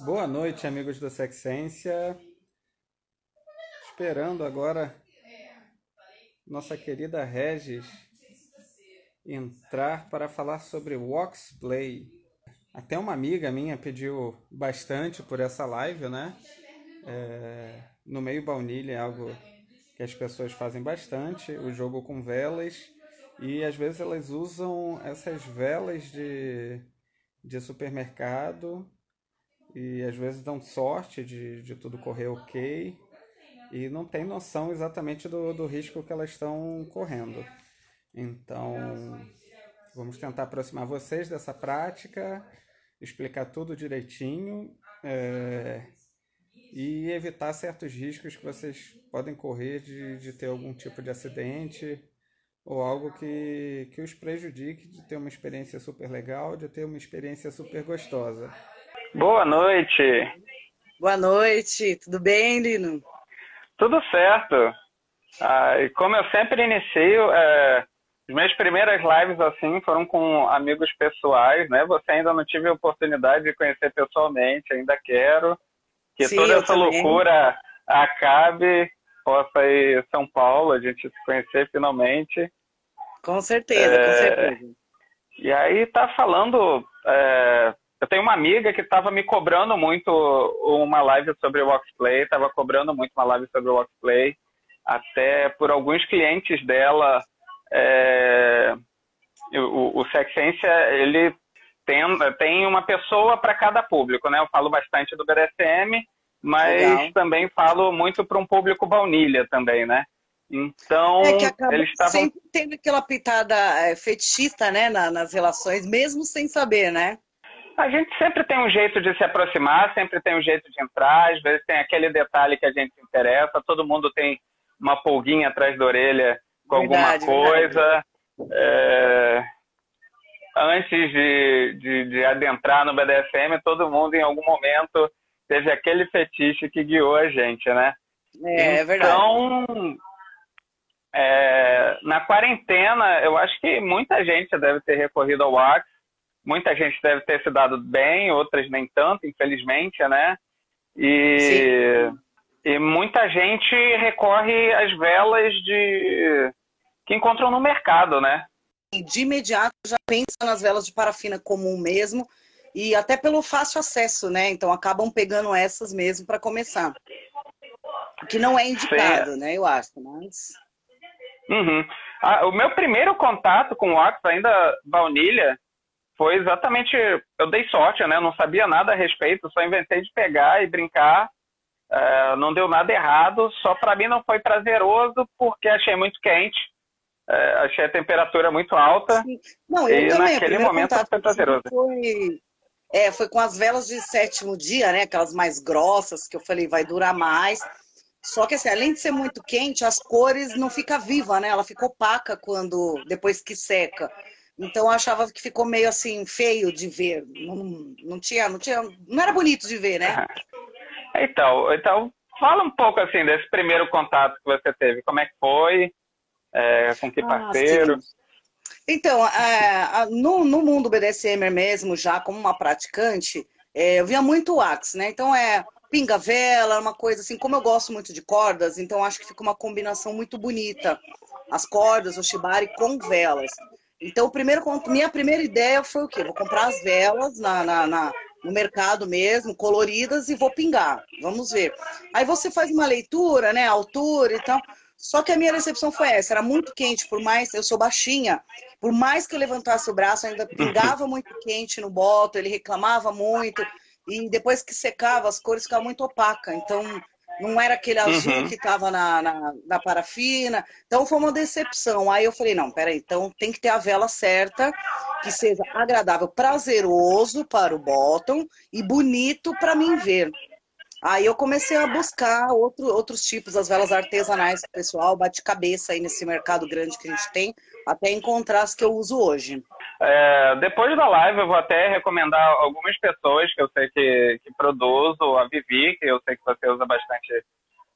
Boa noite, amigos do Sexência. Esperando agora nossa querida Regis entrar para falar sobre Play. Até uma amiga minha pediu bastante por essa live, né? É, no meio baunilha é algo que as pessoas fazem bastante, o jogo com velas, e às vezes elas usam essas velas de, de supermercado e às vezes dão sorte de, de tudo correr ok e não tem noção exatamente do, do risco que elas estão correndo. Então, vamos tentar aproximar vocês dessa prática, explicar tudo direitinho é, e evitar certos riscos que vocês podem correr de, de ter algum tipo de acidente ou algo que, que os prejudique de ter uma experiência super legal, de ter uma experiência super gostosa. Boa noite. Boa noite. Tudo bem, Lino? Tudo certo. Ah, e como eu sempre inicio, é, as minhas primeiras lives assim foram com amigos pessoais, né? Você ainda não tive a oportunidade de conhecer pessoalmente, ainda quero que Sim, toda essa também. loucura acabe, possa ir a São Paulo, a gente se conhecer finalmente. Com certeza, é, com certeza. E aí tá falando é, eu tenho uma amiga que estava me cobrando muito uma live sobre o Workplay, estava cobrando muito uma live sobre o Workplay, até por alguns clientes dela. É, o, o Sexência, ele tem, tem uma pessoa para cada público, né? Eu falo bastante do BDSM, mas Legal. também falo muito para um público baunilha também, né? Então, é que acaba eles estavam... sempre tendo aquela pitada é, fetichista, né, na, nas relações, mesmo sem saber, né? A gente sempre tem um jeito de se aproximar, sempre tem um jeito de entrar, às vezes tem aquele detalhe que a gente se interessa, todo mundo tem uma pulguinha atrás da orelha com verdade, alguma coisa. É... Antes de, de, de adentrar no BDSM, todo mundo em algum momento teve aquele fetiche que guiou a gente, né? É, é verdade. Então, é, na quarentena, eu acho que muita gente deve ter recorrido ao Wax muita gente deve ter se dado bem, outras nem tanto, infelizmente, né? E, e muita gente recorre às velas de que encontram no mercado, né? De imediato já pensa nas velas de parafina comum mesmo e até pelo fácil acesso, né? Então acabam pegando essas mesmo para começar. O que não é indicado, Sim. né? Eu acho, mas. Uhum. Ah, o meu primeiro contato com o Ox, ainda baunilha, foi exatamente. Eu dei sorte, né? Eu não sabia nada a respeito, só inventei de pegar e brincar. Uh, não deu nada errado, só para mim não foi prazeroso porque achei muito quente. Uh, achei a temperatura muito alta. Sim. Não, eu e também, naquele momento foi prazeroso. Foi, é, foi com as velas de sétimo dia, né? Aquelas mais grossas, que eu falei, vai durar mais. Só que assim, além de ser muito quente, as cores não fica viva, né? Ela fica opaca quando depois que seca. Então eu achava que ficou meio assim feio de ver. Não, não tinha, não tinha, não era bonito de ver, né? Então, então fala um pouco assim desse primeiro contato que você teve. Como é que foi? É, com que ah, parceiro? Ah, então, é, no, no mundo BDSM mesmo, já como uma praticante, é, eu via muito wax, né? Então é pinga vela, uma coisa assim, como eu gosto muito de cordas, então acho que fica uma combinação muito bonita. As cordas, o shibari com velas. Então, primeiro, minha primeira ideia foi o quê? Vou comprar as velas na, na, na, no mercado mesmo, coloridas, e vou pingar. Vamos ver. Aí você faz uma leitura, né? Altura e tal. Só que a minha recepção foi essa, era muito quente, por mais, eu sou baixinha, por mais que eu levantasse o braço, ainda pingava muito quente no boto, ele reclamava muito, e depois que secava, as cores ficavam muito opacas. Então, não era aquele azul uhum. que estava na, na, na, parafina. Então foi uma decepção. Aí eu falei, não, peraí, então tem que ter a vela certa, que seja agradável, prazeroso para o bottom e bonito para mim ver. Aí eu comecei a buscar outro, outros tipos, as velas artesanais, pessoal, bate cabeça aí nesse mercado grande que a gente tem, até encontrar as que eu uso hoje. É, depois da live, eu vou até recomendar algumas pessoas que eu sei que, que produzo, a Vivi, que eu sei que você usa bastante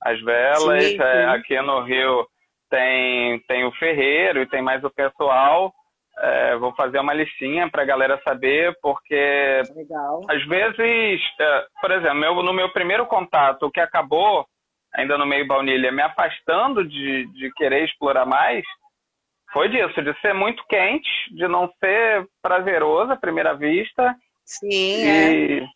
as velas. Sim, sim. É, aqui no Rio tem, tem o Ferreiro e tem mais o pessoal. É, vou fazer uma listinha para a galera saber, porque Legal. às vezes, é, por exemplo, no meu primeiro contato, o que acabou, ainda no meio baunilha, me afastando de, de querer explorar mais, foi disso, de ser muito quente, de não ser prazeroso à primeira vista. Sim, e é.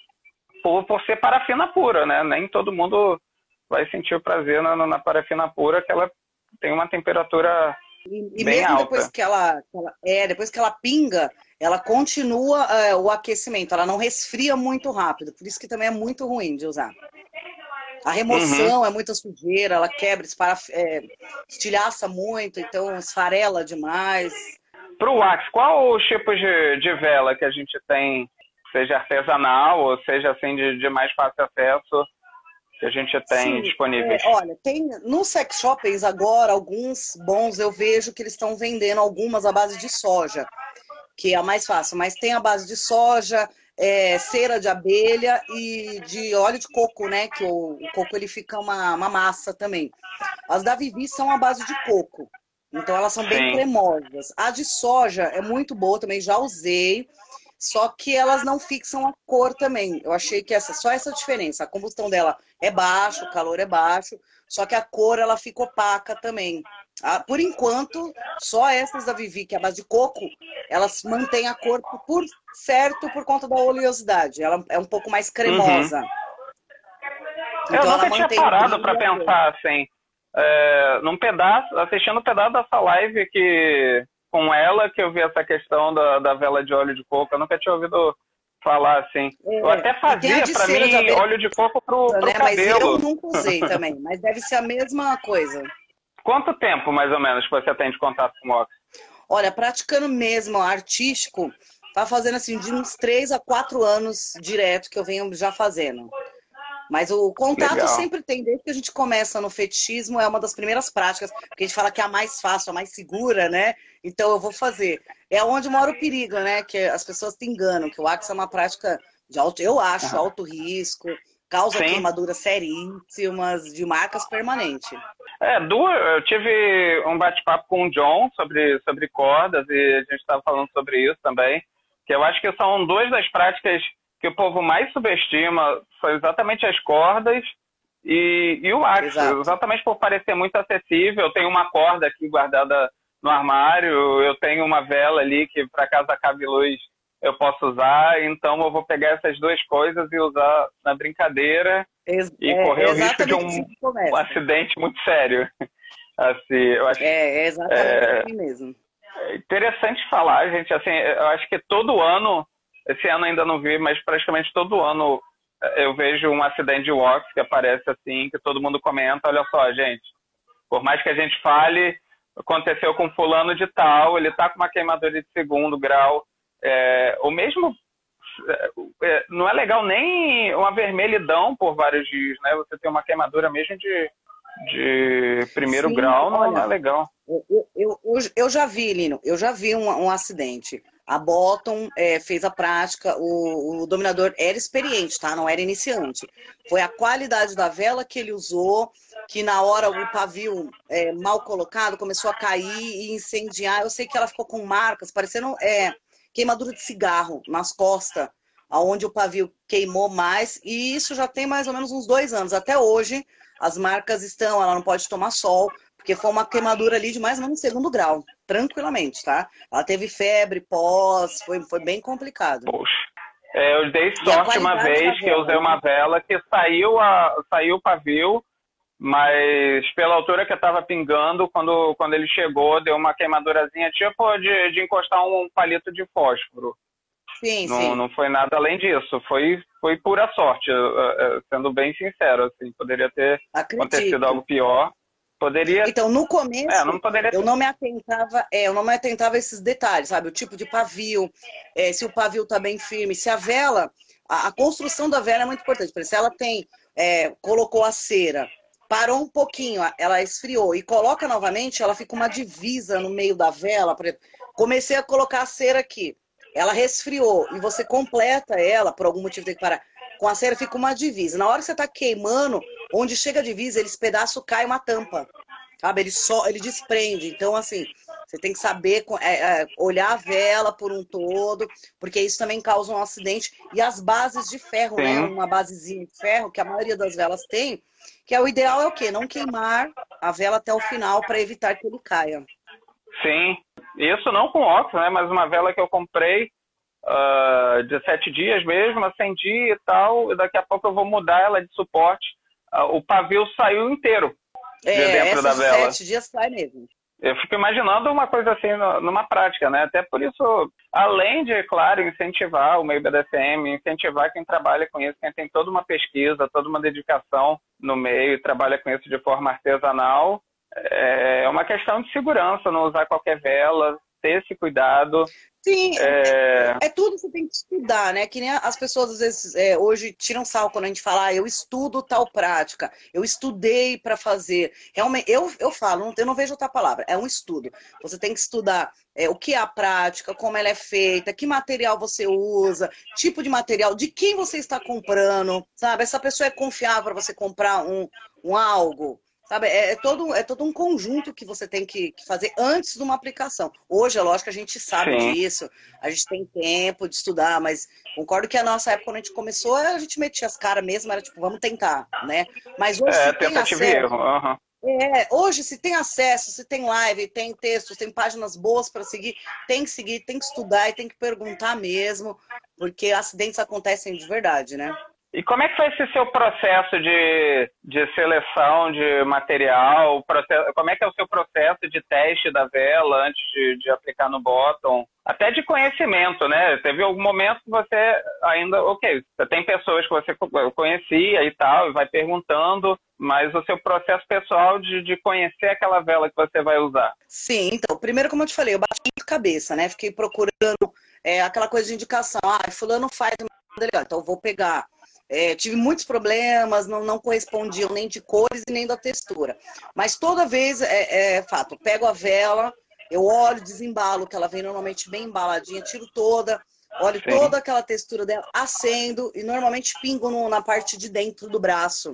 por, por ser parafina pura, né? Nem todo mundo vai sentir o prazer na, na parafina pura, que ela tem uma temperatura e, e mesmo alta. depois que ela, que ela- é, depois que ela pinga, ela continua é, o aquecimento, ela não resfria muito rápido, por isso que também é muito ruim de usar. A remoção Uhum. é muita sujeira, ela quebra, espara, é, estilhaça muito, então esfarela demais. Pro wax, qual os tipos de, de vela que a gente tem, seja artesanal ou seja assim de, de mais fácil acesso, que a gente tem Sim, disponíveis? É, olha, tem nos sex shoppings agora, alguns bons, eu vejo que eles estão vendendo algumas à base de soja, que é a mais fácil, mas tem a base de soja, é, cera de abelha e de óleo de coco, né? Que o, o coco ele fica uma, uma massa também. As da Vivi são a base de coco, então elas são bem Sim. cremosas. A de soja é muito boa também, já usei. Só que elas não fixam a cor também. Eu achei que essa, só essa diferença. A combustão dela é baixo, o calor é baixo, só que a cor ela fica opaca também. Ah, por enquanto, só essas da Vivi, que é a base de coco, elas mantêm a cor por- certo por conta da oleosidade. Ela é um pouco mais cremosa. Eu Então, ela nunca tinha parado para pensar assim, é, num pedaço, assistindo um pedaço dessa live que com ela que eu vi essa questão da, da vela de óleo de coco. Eu nunca tinha ouvido falar assim. eu É, até e tem a fazia para mim óleo de coco pro, pro né? Mas eu cabelo. nunca usei também. Mas deve ser a mesma coisa. Quanto tempo mais ou menos que você tem de contato com o Ox? Olha, praticando mesmo artístico, tá fazendo assim de uns três a quatro anos direto que eu venho já fazendo. Mas o contato Legal. sempre tem, desde que a gente começa no fetichismo, é uma das primeiras práticas, porque a gente fala que é a mais fácil, a mais segura, né? Então eu vou fazer. É onde mora o perigo, né? Que as pessoas te enganam, que o Axe é uma prática de alto, eu acho, Aham. alto risco, causa Sim. queimaduras seríssimas, de marcas permanentes. É, duas, eu tive um bate-papo com o John sobre, sobre cordas e a gente estava falando sobre isso também, que eu acho que são duas das práticas que o povo mais subestima, são exatamente as cordas e, e o Exato. exatamente por parecer muito acessível. Eu tenho uma corda aqui guardada no armário, eu tenho uma vela ali que para casa cabe luz eu posso usar, então eu vou pegar essas duas coisas e usar na brincadeira Ex- E é correr o risco de um- um acidente muito sério. Assim, eu acho É, é exatamente É. assim mesmo. interessante falar, gente. Assim, eu acho que todo ano, esse ano ainda não vi, mas praticamente todo ano eh, eu vejo um acidente de walks que aparece assim, que todo mundo comenta. Olha só, gente, por mais que a gente fale, aconteceu com fulano de tal, ele tá com uma queimadura de segundo grau, é, ou mesmo é, não é legal nem uma vermelhidão por vários dias, né? Você tem uma queimadura mesmo de, de primeiro Sim, grau, não, olha, é legal. Eu, eu, eu, eu- eu já vi, Lino, eu já vi um, um acidente. A Bottom é, fez a prática, o, o dominador era experiente, tá? Não era iniciante. Foi a qualidade da vela que ele usou, que na hora o pavio é, mal colocado começou a cair e incendiar. Eu sei que ela ficou com marcas, parecendo é, queimadura de cigarro nas costas, aonde o pavio queimou mais. E isso já tem mais ou menos uns dois anos. Até hoje, as marcas estão, ela não pode tomar sol, porque foi uma queimadura ali de mais ou menos segundo grau, tranquilamente, tá? Ela teve febre, pós, foi, foi bem complicado. Poxa. É, eu dei sorte uma vez que eu usei uma vela que saiu, a, saiu o pavio, mas pela altura que eu tava pingando, quando, quando ele chegou, deu uma queimadurazinha tipo de, de encostar um palito de fósforo. Sim, Não, sim. não foi nada além disso. Foi, foi pura sorte, sendo bem sincero. Assim, poderia ter acontecido Acredito. algo pior. Poderia. Então, no começo, É, não poderia eu não me atentava, é, eu não me atentava a esses detalhes, sabe? O tipo de pavio, é, se o pavio tá bem firme, se a vela, a, a construção da vela é muito importante. Por exemplo, se ela tem, é, colocou a cera, parou um pouquinho, ela esfriou e coloca novamente, ela fica uma divisa no meio da vela. Comecei a colocar a cera aqui, ela resfriou e você completa ela, por algum motivo tem que parar. Com a cera fica uma divisa. Na hora que você tá queimando, onde chega a divisa, eles pedaço cai uma tampa. Sabe? Ele só, ele desprende. Então, assim, Você tem que saber é, é, olhar a vela por um todo, porque isso também causa um acidente. E as bases de ferro, né? Sim. né? Uma basezinha de ferro, que a maioria das velas tem, que é o ideal é o quê? Não queimar a vela até o final para evitar que ele caia. Sim, isso não com óxido, né? Mas uma vela que eu comprei uh, de sete dias mesmo, acendi e tal, e daqui a pouco eu vou mudar ela de suporte. Uh, o pavio saiu inteiro é, de dentro da vela. sete dias sai mesmo. Eu fico imaginando uma coisa assim numa prática, né? Até por isso, além de, claro, incentivar o meio BDSM, incentivar quem trabalha com isso, quem tem toda uma pesquisa, toda uma dedicação no meio e trabalha com isso de forma artesanal, é uma questão de segurança, não usar qualquer vela, ter esse cuidado. Sim, é... é tudo que você tem que estudar, né? Que nem as pessoas às vezes é, hoje tiram sal quando a gente fala, ah, eu estudo tal prática, eu estudei para fazer. Realmente, eu, eu falo, eu não vejo outra palavra, é um estudo. Você tem que estudar é, o que é a prática, como ela é feita, que material você usa, tipo de material, de quem você está comprando, sabe? Essa pessoa é confiável para você comprar um, um algo. Sabe, é, é, todo, é todo um conjunto que você tem que, que, fazer antes de uma aplicação. Hoje, é lógico a gente sabe Sim. disso, a gente tem tempo de estudar, mas concordo que a nossa época, quando a gente começou, a gente metia as caras mesmo, era tipo, vamos tentar, né? Mas hoje é, tem acesso, erro. Uhum. É, hoje, se tem acesso, se tem live, tem textos, tem páginas boas para seguir, tem que seguir, tem que estudar e tem que perguntar mesmo, porque acidentes acontecem de verdade, né? E como é que foi esse seu processo de, de seleção de material? Processo, como é que é o seu processo de teste da vela antes de, de aplicar no bottom? Até de conhecimento, né? Teve algum momento que você ainda, ok, você tem pessoas que você conhecia e tal, e vai perguntando, mas o seu processo pessoal de, de conhecer aquela vela que você vai usar. Sim, então, primeiro, como eu te falei, eu bati muito cabeça, né? Fiquei procurando é, aquela coisa de indicação. Ah, fulano faz então vou pegar é, tive muitos problemas, não, não correspondiam nem de cores e nem da textura. Mas toda vez, é, é fato, pego a vela, eu olho, desembalo, que ela vem normalmente bem embaladinha, tiro toda, olho Sim. toda aquela textura dela, acendo e normalmente pingo no, na parte de dentro do braço.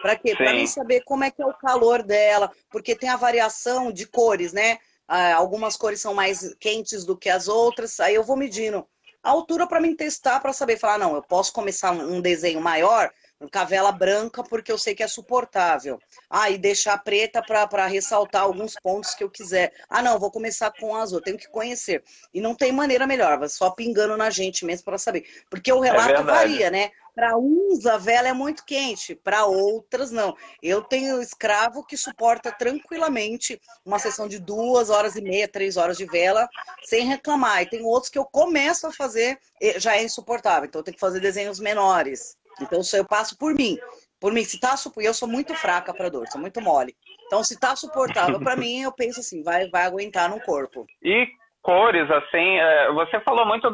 Para quê? Para mim saber como é que é o calor dela, porque tem a variação de cores, né? Ah, algumas cores são mais quentes do que as outras, aí eu vou medindo a altura para mim testar, para saber, falar, não, eu posso começar um desenho maior, com a vela branca, porque eu sei que é suportável. Ah, e deixar preta para ressaltar alguns pontos que eu quiser. Ah, não, vou começar com azul, tenho que conhecer. E não tem maneira melhor, só pingando na gente mesmo para saber. Porque o é relato é varia, né? Para uns a vela é muito quente, para outras não. Eu tenho escravo que suporta tranquilamente uma sessão de duas horas e meia, três horas de vela, sem reclamar. E tem outros que eu começo a fazer, já é insuportável. Então eu tenho que fazer desenhos menores. Então eu passo por mim. Por mim, se tá eu sou muito fraca para dor, sou muito mole. Então se tá suportável para mim, eu penso assim, vai vai aguentar no corpo. E cores assim, é, você falou muito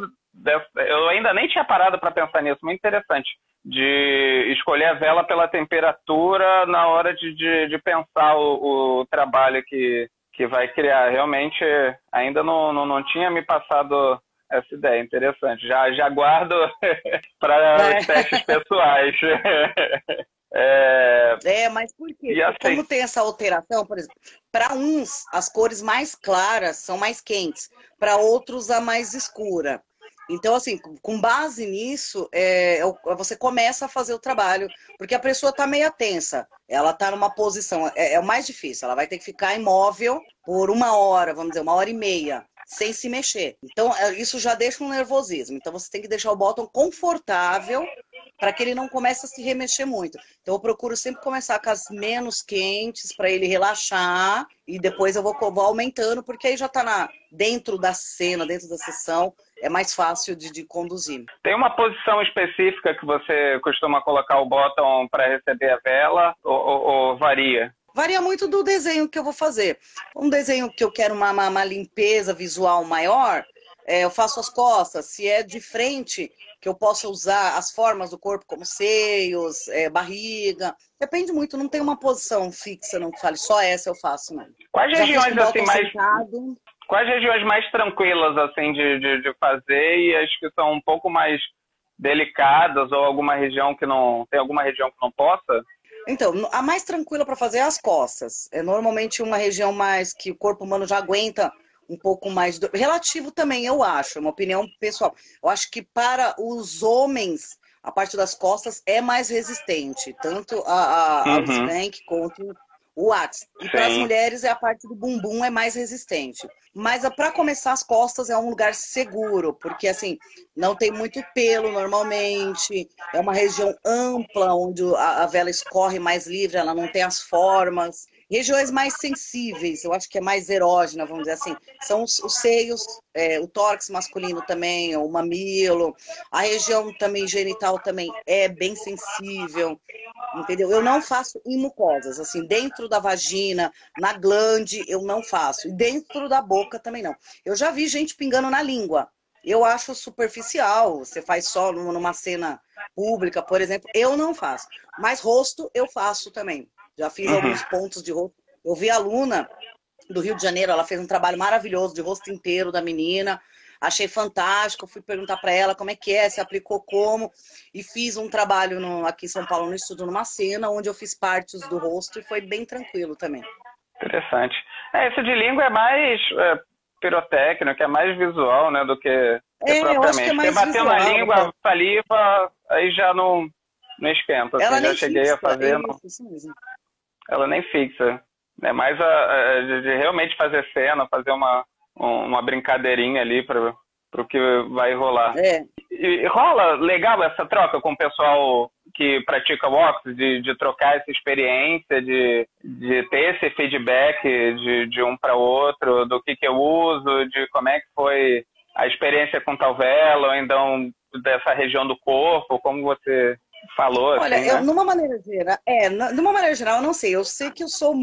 eu ainda nem tinha parado para pensar nisso, muito interessante, de escolher a vela pela temperatura na hora de, de, de pensar o, o, trabalho que, que vai criar. Realmente, ainda não, não, não tinha me passado essa ideia, interessante. Já, já guardo para é. testes pessoais. É... é, mas por quê? Assim... Como tem essa alteração, por exemplo, para uns as cores mais claras são mais quentes, para outros a mais escura. Então, assim, com base nisso, é, é você começa a fazer o trabalho, porque a pessoa está meio tensa, ela está numa posição, é, é, o mais difícil, ela vai ter que ficar imóvel por uma hora, vamos dizer, uma hora e meia, sem se mexer. Então, é, isso já deixa um nervosismo. Então, você tem que deixar o bottom confortável para que ele não comece a se remexer muito. Então, eu procuro sempre começar com as menos quentes para ele relaxar e depois eu vou, vou aumentando, porque aí já está dentro da cena, dentro da sessão, é mais fácil de, de, conduzir. Tem uma posição específica que você costuma colocar o bottom para receber a vela ou, ou, ou, varia? Varia muito do desenho que eu vou fazer. Um desenho que eu quero uma, uma, limpeza visual maior, é, eu faço as costas. Se é de frente, que eu possa usar as formas do corpo como seios, é, barriga. Depende muito, não tem uma posição fixa, não fale só essa eu faço, não. Quais Já regiões assim mais sentado. Quais regiões mais tranquilas assim de, de, de, fazer e as que são um pouco mais delicadas ou alguma região que não tem alguma região que não possa? Então, a mais tranquila para fazer é as costas. É normalmente uma região mais que o corpo humano já aguenta um pouco mais do... relativo também, eu acho, é uma opinião pessoal. Eu acho que para os homens a parte das costas é mais resistente, tanto a, a, uhum. spank quanto o Whats. E para as mulheres é a parte do bumbum é mais resistente. Mas para começar as costas é um lugar seguro, porque assim, não tem muito pelo normalmente, é uma região ampla onde a, a vela escorre mais livre, ela não tem as formas. Regiões mais sensíveis, eu acho que é mais erógena, vamos dizer assim, são os, os seios, é, o tórax masculino também, o mamilo, a região também genital também é bem sensível, entendeu? Eu não faço em mucosas, assim, dentro da vagina, na glande, eu não faço, e dentro da boca também não. Eu já vi gente pingando na língua, eu acho superficial, você faz só numa cena pública, por exemplo, eu não faço, mas rosto eu faço também. Já fiz uhum. alguns pontos de rosto. Eu vi a aluna do Rio de Janeiro, ela fez um trabalho maravilhoso de rosto inteiro da menina. Achei fantástico, fui perguntar para ela como é que é, se aplicou como, e fiz um trabalho no, aqui em São Paulo no estúdio numa cena, onde eu fiz partes do rosto e foi bem tranquilo também. Interessante. É, esse de língua é mais é, pirotécnico, é mais visual, né, do que, é, propriamente. Que é bater na língua, né? saliva, aí já não, não esquenta. Assim, ela já cheguei a fazer. É isso. Isso ela nem fixa. É mais a, a de, de, realmente fazer cena, fazer uma, uma brincadeirinha ali para o que vai rolar. É. E, e, rola legal essa troca com o pessoal que pratica boxe, de, de trocar essa experiência, de, de ter esse feedback de, de um para outro, do que, que eu uso, de como é que foi a experiência com tal vela, ou então dessa região do corpo, como você falou. Olha, assim, eu, né? numa maneira geral, é, numa maneira geral, eu não sei. Eu sei que eu sou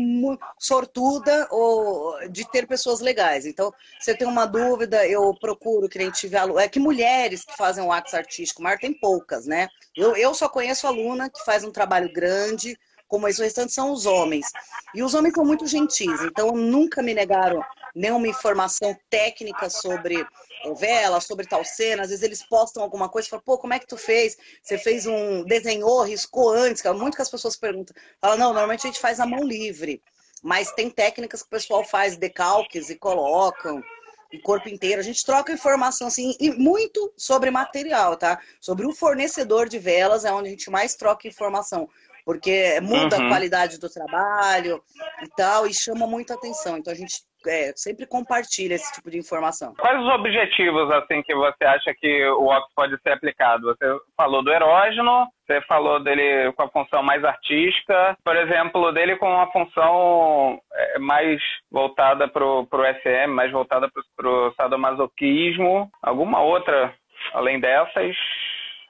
sortuda ou de ter pessoas legais. Então, se eu tenho uma dúvida, eu procuro que nem tive aluno. É que mulheres que fazem o ato artístico, mas tem poucas, né? Eu, eu só conheço aluna que faz um trabalho grande como os restantes são os homens. E os homens são muito gentis, então nunca me negaram nenhuma informação técnica sobre vela, sobre tal cena. Às vezes eles postam alguma coisa e falam, pô, como é que tu fez? Você fez um. desenhou, riscou antes? Muito que as pessoas perguntam. Fala, não, normalmente a gente faz a mão livre. Mas tem técnicas que o pessoal faz decalques e colocam o corpo inteiro. A gente troca informação assim, e muito sobre material, tá? Sobre o fornecedor de velas é onde a gente mais troca informação porque muda uhum. a qualidade do trabalho e tal, e chama muita atenção. Então a gente é, sempre compartilha esse tipo de informação. Quais os objetivos assim que você acha que o Ox pode ser aplicado? Você falou do erógeno, você falou dele com a função mais artística, por exemplo, dele com uma função é, mais voltada para o SM, mais voltada para o sadomasoquismo. Alguma outra além dessas?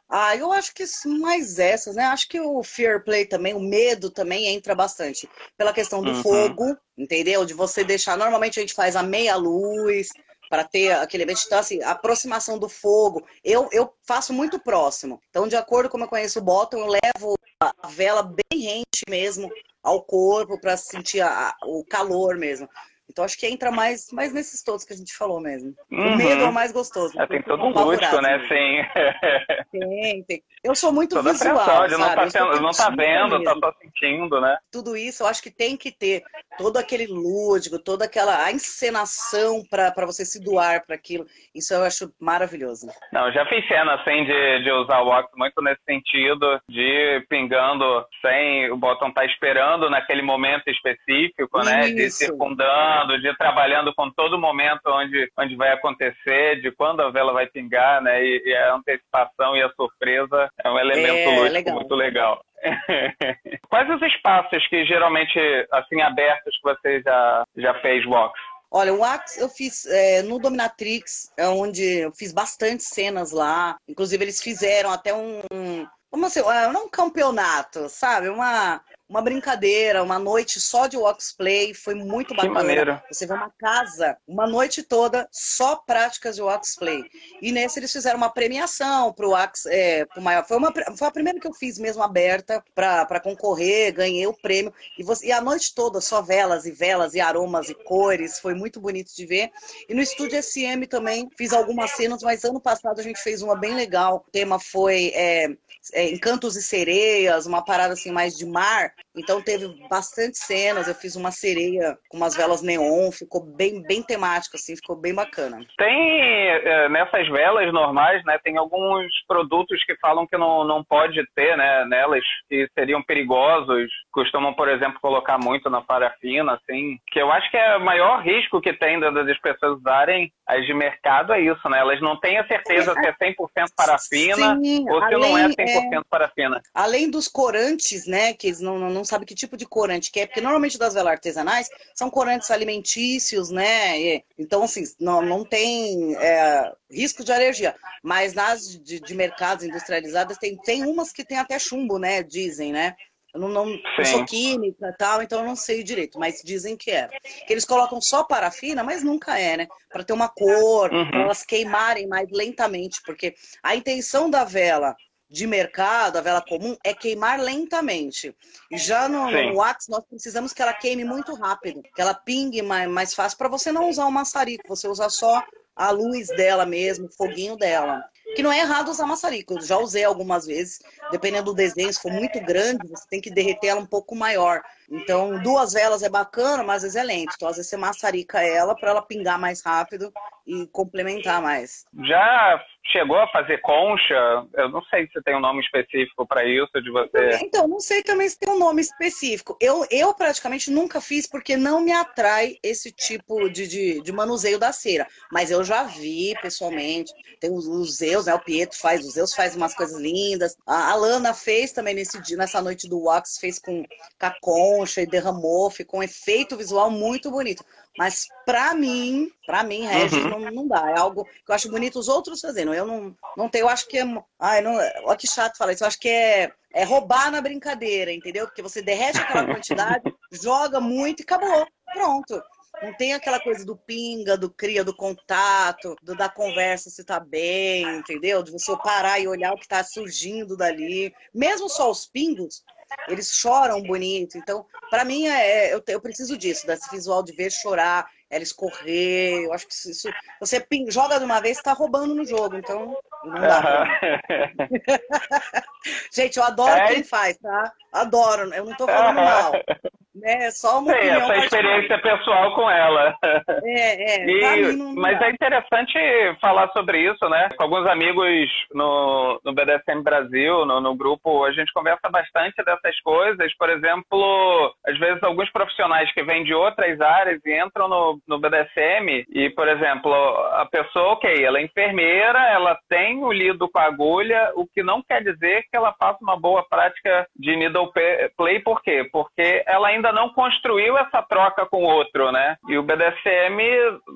Ah, eu acho que mais essas, né? Acho que o fear play também, o medo também entra bastante. Pela questão do uhum. fogo, entendeu? De você deixar. Normalmente a gente faz a meia luz para ter aquele ambiente. Então, assim, a aproximação do fogo. Eu, eu faço muito próximo. Então, de acordo com como eu conheço o bottom, eu levo a vela bem rente mesmo ao corpo para sentir a, o calor mesmo. Então acho que entra mais, mais nesses todos que a gente falou mesmo. Uhum. O medo é o mais gostoso. É, tem todo um lúdico, né? Sim. Tem, tem. Eu sou muito Toda visual, sabe? Não tá, tendo, não tá vendo, tá só sentindo, né? Tudo isso eu acho que tem que ter todo aquele lúdico, toda aquela encenação para você se doar para aquilo. Isso eu acho maravilhoso. Não, já fiz cena assim de, de usar o Ox muito nesse sentido, de ir pingando sem o botão tá esperando naquele momento específico, né? De circundando de ir trabalhando com todo momento onde, onde vai acontecer, de quando a vela vai pingar, né? E, e a antecipação e a surpresa é um elemento é, lúdico legal. muito legal. Quais os espaços que geralmente, assim, abertos que você já, já fez box? Olha, o Axe eu fiz é, no Dominatrix, é onde eu fiz bastante cenas lá. Inclusive, eles fizeram até um. um como assim? É, não um campeonato, sabe? Uma, uma brincadeira, uma noite só de Play, foi muito bacana. Que maneiro. Você vê uma casa, uma noite toda, só práticas de Play. E nesse eles fizeram uma premiação para o é, pro maior. Foi, uma, foi a primeira que eu fiz mesmo aberta para concorrer, ganhei o prêmio. E, você, e a noite toda, só velas e velas e aromas e cores, foi muito bonito de ver. E no estúdio SM também fiz algumas cenas, mas ano passado a gente fez uma bem legal. O tema foi é, é, Encantos e Sereias, uma parada assim mais de mar Então teve bastante cenas, eu fiz uma sereia com umas velas neon, ficou bem, bem temático, assim, ficou bem bacana. Tem, é, nessas velas normais, né, tem alguns produtos que falam que não, não pode ter, né, nelas, que seriam perigosos, costumam, por exemplo, colocar muito na parafina, assim, que eu acho que é o maior risco que tem das pessoas usarem as de mercado é isso, né, elas não têm a certeza se é 100% parafina Sim, ou se além, não é 100% é, parafina. Além dos corantes, né, que eles não, não, não sabem que tipo de corante que é, porque normalmente das velas artesanais são corantes alimentícios, né, e, então assim, não, não tem é, risco de alergia, mas nas de, de mercados industrializados tem, tem umas que tem até chumbo, né, dizem, né, eu não, não, não, sou química e tal, então eu não sei direito, mas dizem que é. Que eles colocam só parafina, mas nunca é, né? Para ter uma cor, uhum. para elas queimarem mais lentamente, porque a intenção da vela de mercado, a vela comum, é queimar lentamente. E já no, no wax, nós precisamos que ela queime muito rápido, que ela pingue mais, mais fácil, para você não usar o maçarico, você usar só a luz dela mesmo, o foguinho dela. Que não é errado usar maçarico, eu já usei algumas vezes, dependendo do desenho, se for muito grande, você tem que derreter ela um pouco maior. Então, duas velas é bacana, mas às vezes é lento. Então, às vezes você maçarica ela para ela pingar mais rápido e complementar mais. Já chegou a fazer concha? Eu não sei se tem um nome específico para isso de você. Então, não sei também se tem um nome específico. Eu, eu praticamente nunca fiz porque não me atrai esse tipo de, de, de manuseio da cera. Mas eu já vi pessoalmente. Tem os, os Zeus, né? O Pietro faz, os Zeus faz umas coisas lindas. A Alana fez também nesse dia, nessa noite do Wax, fez com, a concha e derramou, ficou um efeito visual muito bonito. Mas para mim, para mim, Regis, uhum. não, não dá. É algo que eu acho bonito os outros fazendo. Eu não, não tenho, eu acho que é. Ai, não, olha que chato falar isso. Eu acho que é, é roubar na brincadeira, entendeu? Porque você derrete aquela quantidade, joga muito e acabou. Pronto. Não tem aquela coisa do pinga, do cria, do contato, do, da conversa se tá bem, entendeu? De você parar e olhar o que tá surgindo dali. Mesmo só os pingos, eles choram bonito. Então, para mim, é, eu, eu preciso disso, desse visual de ver chorar, ela escorrer. Eu acho que isso. Você ping, joga de uma vez, está roubando no jogo. Então, não dá. Gente, eu adoro é... quem faz, tá? Adoro. Eu não tô falando mal. É só uma Sim, essa experiência pessoal com ela. É, é. E, mas é interessante falar sobre isso, né? Com alguns amigos no, no BDSM Brasil, no, no grupo, a gente conversa bastante dessas coisas. Por exemplo, às vezes alguns profissionais que vêm de outras áreas e entram no, no BDSM e, por exemplo, a pessoa, ok, ela é enfermeira, ela tem o lido com a agulha, o que não quer dizer que ela faça uma boa prática de needle play, por quê? Porque ela ainda não construiu essa troca com o outro, né? E o BDSM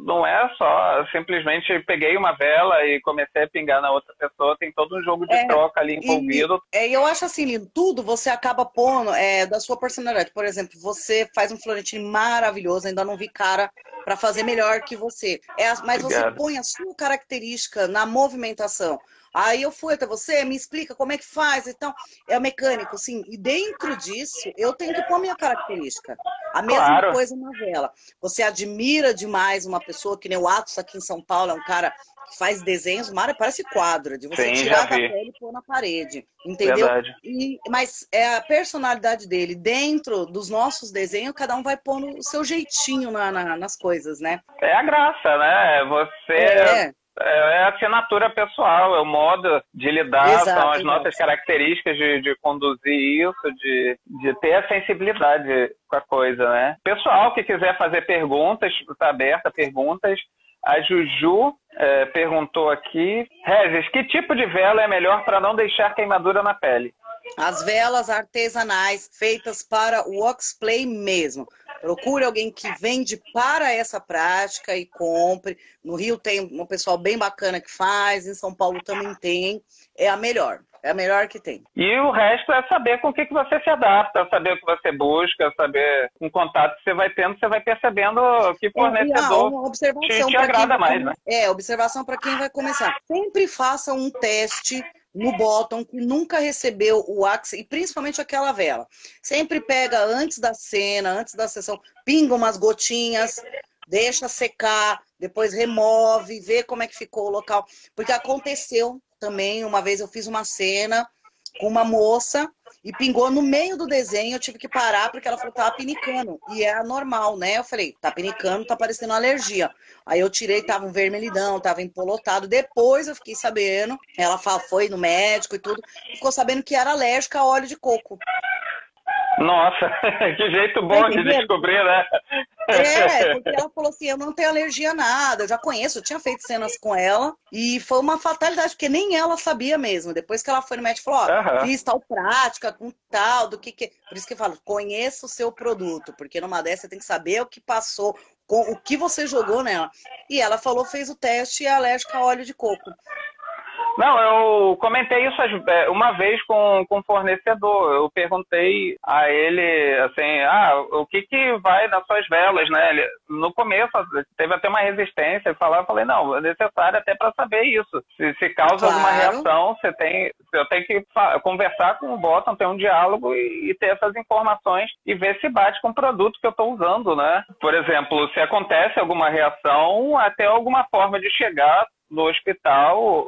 não é só simplesmente peguei uma vela e comecei a pingar na outra pessoa, tem todo um jogo de é, troca ali envolvido. E, é, eu acho assim, lindo, tudo você acaba pondo é, da sua personalidade. Por exemplo, você faz um florentino maravilhoso, ainda não vi cara para fazer melhor que você. É, mas Obrigado. você põe a sua característica na movimentação. Aí eu fui até você, me explica como é que faz, então é mecânico, sim. E dentro disso, eu tenho que pôr a minha característica. A mesma claro. coisa na vela. Você admira demais uma pessoa, que nem o Atos aqui em São Paulo, é um cara que faz desenhos, Mara, parece quadro, de você sim, tirar da pele e pôr na parede. Entendeu? E, mas é a personalidade dele. Dentro dos nossos desenhos, cada um vai pondo o seu jeitinho na, na, nas coisas, né? É a graça, né? Você. É é, é a assinatura pessoal, é o modo de lidar, exato, são as exato. nossas características de, de conduzir isso, de, de ter a sensibilidade com a coisa, né? Pessoal que quiser fazer perguntas, está aberta perguntas. A Juju é, perguntou aqui, Regis, que tipo de vela é melhor para não deixar queimadura na pele? As velas artesanais feitas para o Oxplay mesmo. Procure alguém que vende para essa prática e compre. No Rio tem um pessoal bem bacana que faz, em São Paulo também tem. É a melhor. É a melhor que tem. E o resto é saber com o que, que você se adapta, saber o que você busca, saber com o contato que você vai tendo, você vai percebendo que fornecedor é, te, te agrada mais, né? É, observação para quem vai começar. Sempre faça um teste no bottom que nunca recebeu o axe e principalmente aquela vela. Sempre pega antes da cena, antes da sessão, pinga umas gotinhas, deixa secar, depois remove, vê como é que ficou o local. Porque aconteceu também, uma vez eu fiz uma cena com uma moça e pingou no meio do desenho. Eu tive que parar porque ela falou que tava pinicando. E é normal, né? Eu falei, tá pinicando, tá parecendo alergia. Aí eu tirei, tava um vermelhidão, tava empolotado. Depois eu fiquei sabendo, ela foi no médico e tudo, ficou sabendo que era alérgica a óleo de coco. Nossa, que jeito bom tá de descobrir, né? É, porque ela falou assim: eu não tenho alergia a nada, eu já conheço, eu tinha feito cenas com ela e foi uma fatalidade, porque nem ela sabia mesmo. Depois que ela foi no médico, falou: ó, uhum. fiz tal prática com tal, do que que. Por isso que eu falo: conheça o seu produto, porque numa dessas você tem que saber o que passou, com, o que você jogou nela. E ela falou: fez o teste e é alérgica a óleo de coco. Não, eu comentei isso é, uma vez com, com um fornecedor. Eu perguntei a ele, assim, ah, o que que vai nas suas velas, né? Ele, no começo teve até uma resistência. Falar, eu falei, não, é necessário até para saber isso. Se, se causa claro. alguma reação, você tem, eu tenho que conversar com o bottom, ter um diálogo e, e, ter essas informações e ver se bate com o produto que eu estou usando, né? Por exemplo, se acontece alguma reação, até alguma forma de chegar no hospital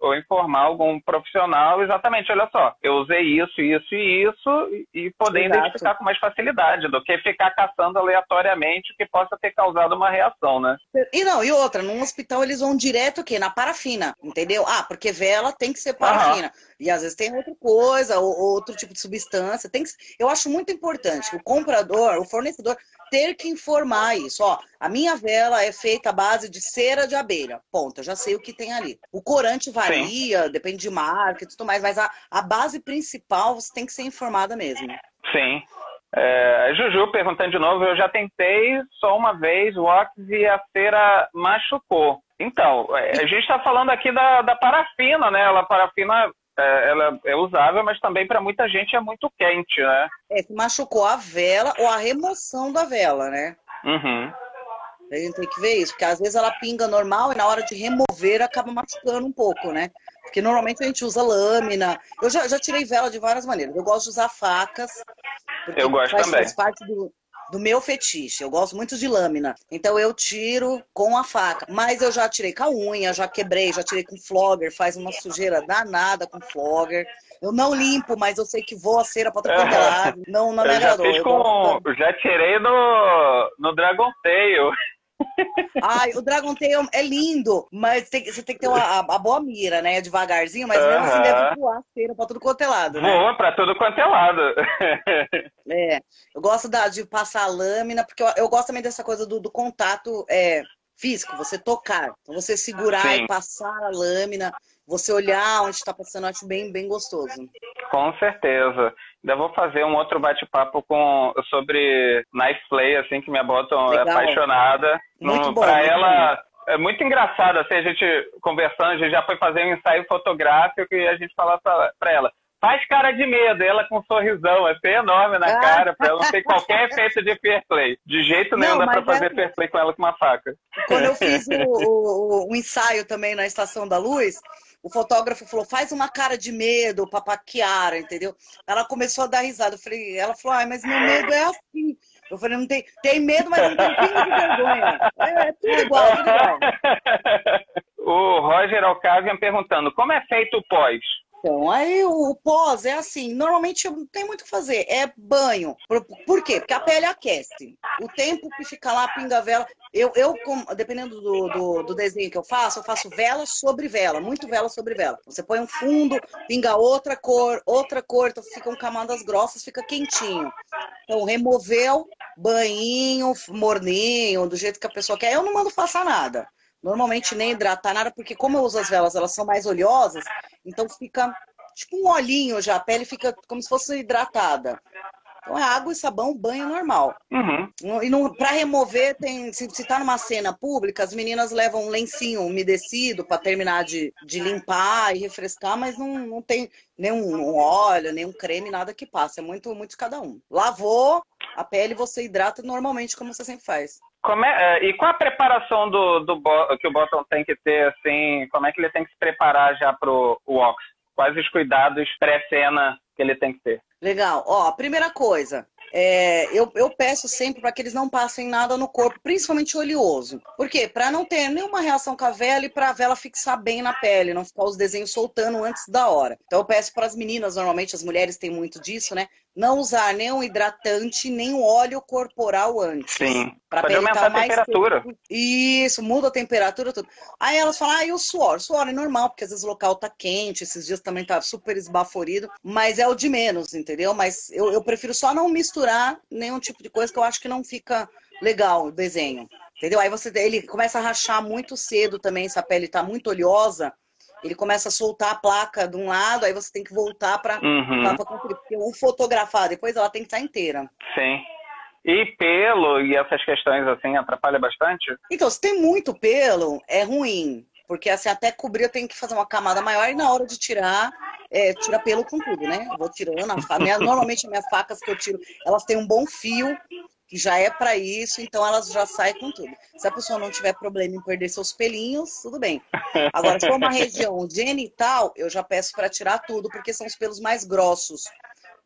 ou informar algum profissional exatamente, olha só, eu usei isso, isso e isso e poder Exato. identificar com mais facilidade do que ficar caçando aleatoriamente o que possa ter causado uma reação, né? E não, e outra, num hospital eles vão direto o quê? Na parafina, entendeu? Ah, porque vela tem que ser parafina. Uhum. E às vezes tem outra coisa, ou, outro tipo de substância. Tem que, eu acho muito importante o comprador, o fornecedor, ter que informar isso. Ó, a minha vela é feita à base de cera de abelha. Ponto. Eu já sei o que tem ali. O corante varia, Sim. depende de marca e tudo mais, mas a, a base principal você tem que ser informada mesmo. Sim. É, Juju perguntando de novo, eu já tentei só uma vez o Ox e a cera machucou. Então, é, a gente está falando aqui da, da parafina, né? Ela parafina é, ela é usável, mas também para muita gente é muito quente, né? É, que machucou a vela ou a remoção da vela, né? Uhum. A gente tem que ver isso, porque às vezes ela pinga normal e na hora de remover acaba machucando um pouco, né? Porque normalmente a gente usa lâmina. Eu já, já tirei vela de várias maneiras. Eu gosto de usar facas. Eu gosto faz, também. Faz parte do, do meu fetiche. Eu gosto muito de lâmina. Então eu tiro com a faca. Mas eu já tirei com a unha, já quebrei, já tirei com flogger, faz uma sujeira danada com flogger. Eu não limpo, mas eu sei que vou a cera pra é. lado. Não, não me agradou. Já, com... já tirei no, no Dragon Tail. Ai, o Dragon Tail é lindo, mas tem, você tem que ter uma, a, boa mira, né? Devagarzinho, mas mesmo assim deve voar cera pra tudo quanto é lado, né? Voa pra tudo quanto é lado. é, eu gosto da, de passar a lâmina, porque eu, eu gosto também dessa coisa do, do contato é, físico, você tocar. Então você segurar Sim. e passar a lâmina, você olhar onde está passando, eu acho bem, bem gostoso. Com certeza. Ainda vou fazer um outro bate-papo com sobre knife play, assim, que minha Bottom é apaixonada. Muito bom. Pra ela, é muito engraçado, assim, a gente conversando, a gente já foi fazer um ensaio fotográfico e a gente falava pra, pra ela, faz cara de medo, ela com um sorrisão, assim, enorme na ah. cara, pra ela não ter qualquer efeito de fair play. De jeito nenhum não, dá pra fazer é... fair play com ela com uma faca. Quando eu fiz o, o, o, ensaio também na Estação da Luz, o fotógrafo falou, faz uma cara de medo pra Paquiara, entendeu? Ela começou a dar risada. Eu falei, ela falou, ai, mas meu medo é assim. Eu falei, não tem, tem medo, mas não tem pingo de vergonha. É, é tudo igual, tudo igual. O Roger Alcavian perguntando, como é feito o pós? Então, aí o pós é assim, normalmente não tem muito o que fazer, é banho. Por, por, quê? Porque a pele aquece. O tempo que fica lá, pinga vela. Eu, eu dependendo do, do, do, desenho que eu faço, eu faço vela sobre vela, muito vela sobre vela. Você põe um fundo, pinga outra cor, outra cor, então ficam camadas grossas, fica quentinho. Então, removeu, banhinho, morninho, do jeito que a pessoa quer. Eu não mando passar nada. Normalmente nem hidratar nada, porque como eu uso as velas, elas são mais oleosas, então fica tipo um olhinho já, a pele fica como se fosse hidratada. Então é água e sabão, banho normal. Uhum. E para remover, tem, se, se tá numa cena pública, as meninas levam um lencinho umedecido para terminar de, de limpar e refrescar, mas não, não tem nenhum óleo, nenhum creme, nada que passe. É muito, muito cada um. Lavou, a pele você hidrata normalmente, como você sempre faz. É, e qual a preparação do, do que o Bottom tem que ter, assim, como é que ele tem que se preparar já pro Wax? Quais os cuidados pré-cena que ele tem que ter? Legal. Ó, primeira coisa, é, eu, eu peço sempre para que eles não passem nada no corpo, principalmente oleoso. Por quê? Para não ter nenhuma reação com a vela e para a vela fixar bem na pele, não ficar os desenhos soltando antes da hora. Então eu peço para as meninas, normalmente as mulheres têm muito disso, né? Não usar nem um hidratante, nem um óleo corporal antes. Sim. Pra Pode aumentar a temperatura. Tempo. Isso, muda a temperatura, tudo. Aí elas falam, ah, e o suor? O suor é normal, porque às vezes o local tá quente, esses dias também tá super esbaforido, mas é o de menos, entendeu? Mas eu, eu prefiro só não misturar nenhum tipo de coisa que eu acho que não fica legal o desenho. Entendeu? Aí você ele começa a rachar muito cedo também, se a pele tá muito oleosa, ele começa a soltar a placa de um lado, aí você tem que voltar para uhum. porque o fotografar depois ela tem que estar inteira. Sim. E pelo e essas questões assim atrapalha bastante? Então, se tem muito pelo, é ruim. Porque assim, até cobrir eu tenho que fazer uma camada maior e na hora de tirar, é, tira pelo com tudo, né? Eu vou tirando. A minha, normalmente, minhas facas que eu tiro, elas têm um bom fio, que já é para isso, então elas já saem com tudo. Se a pessoa não tiver problema em perder seus pelinhos, tudo bem. Agora, se for uma região genital, eu já peço para tirar tudo, porque são os pelos mais grossos.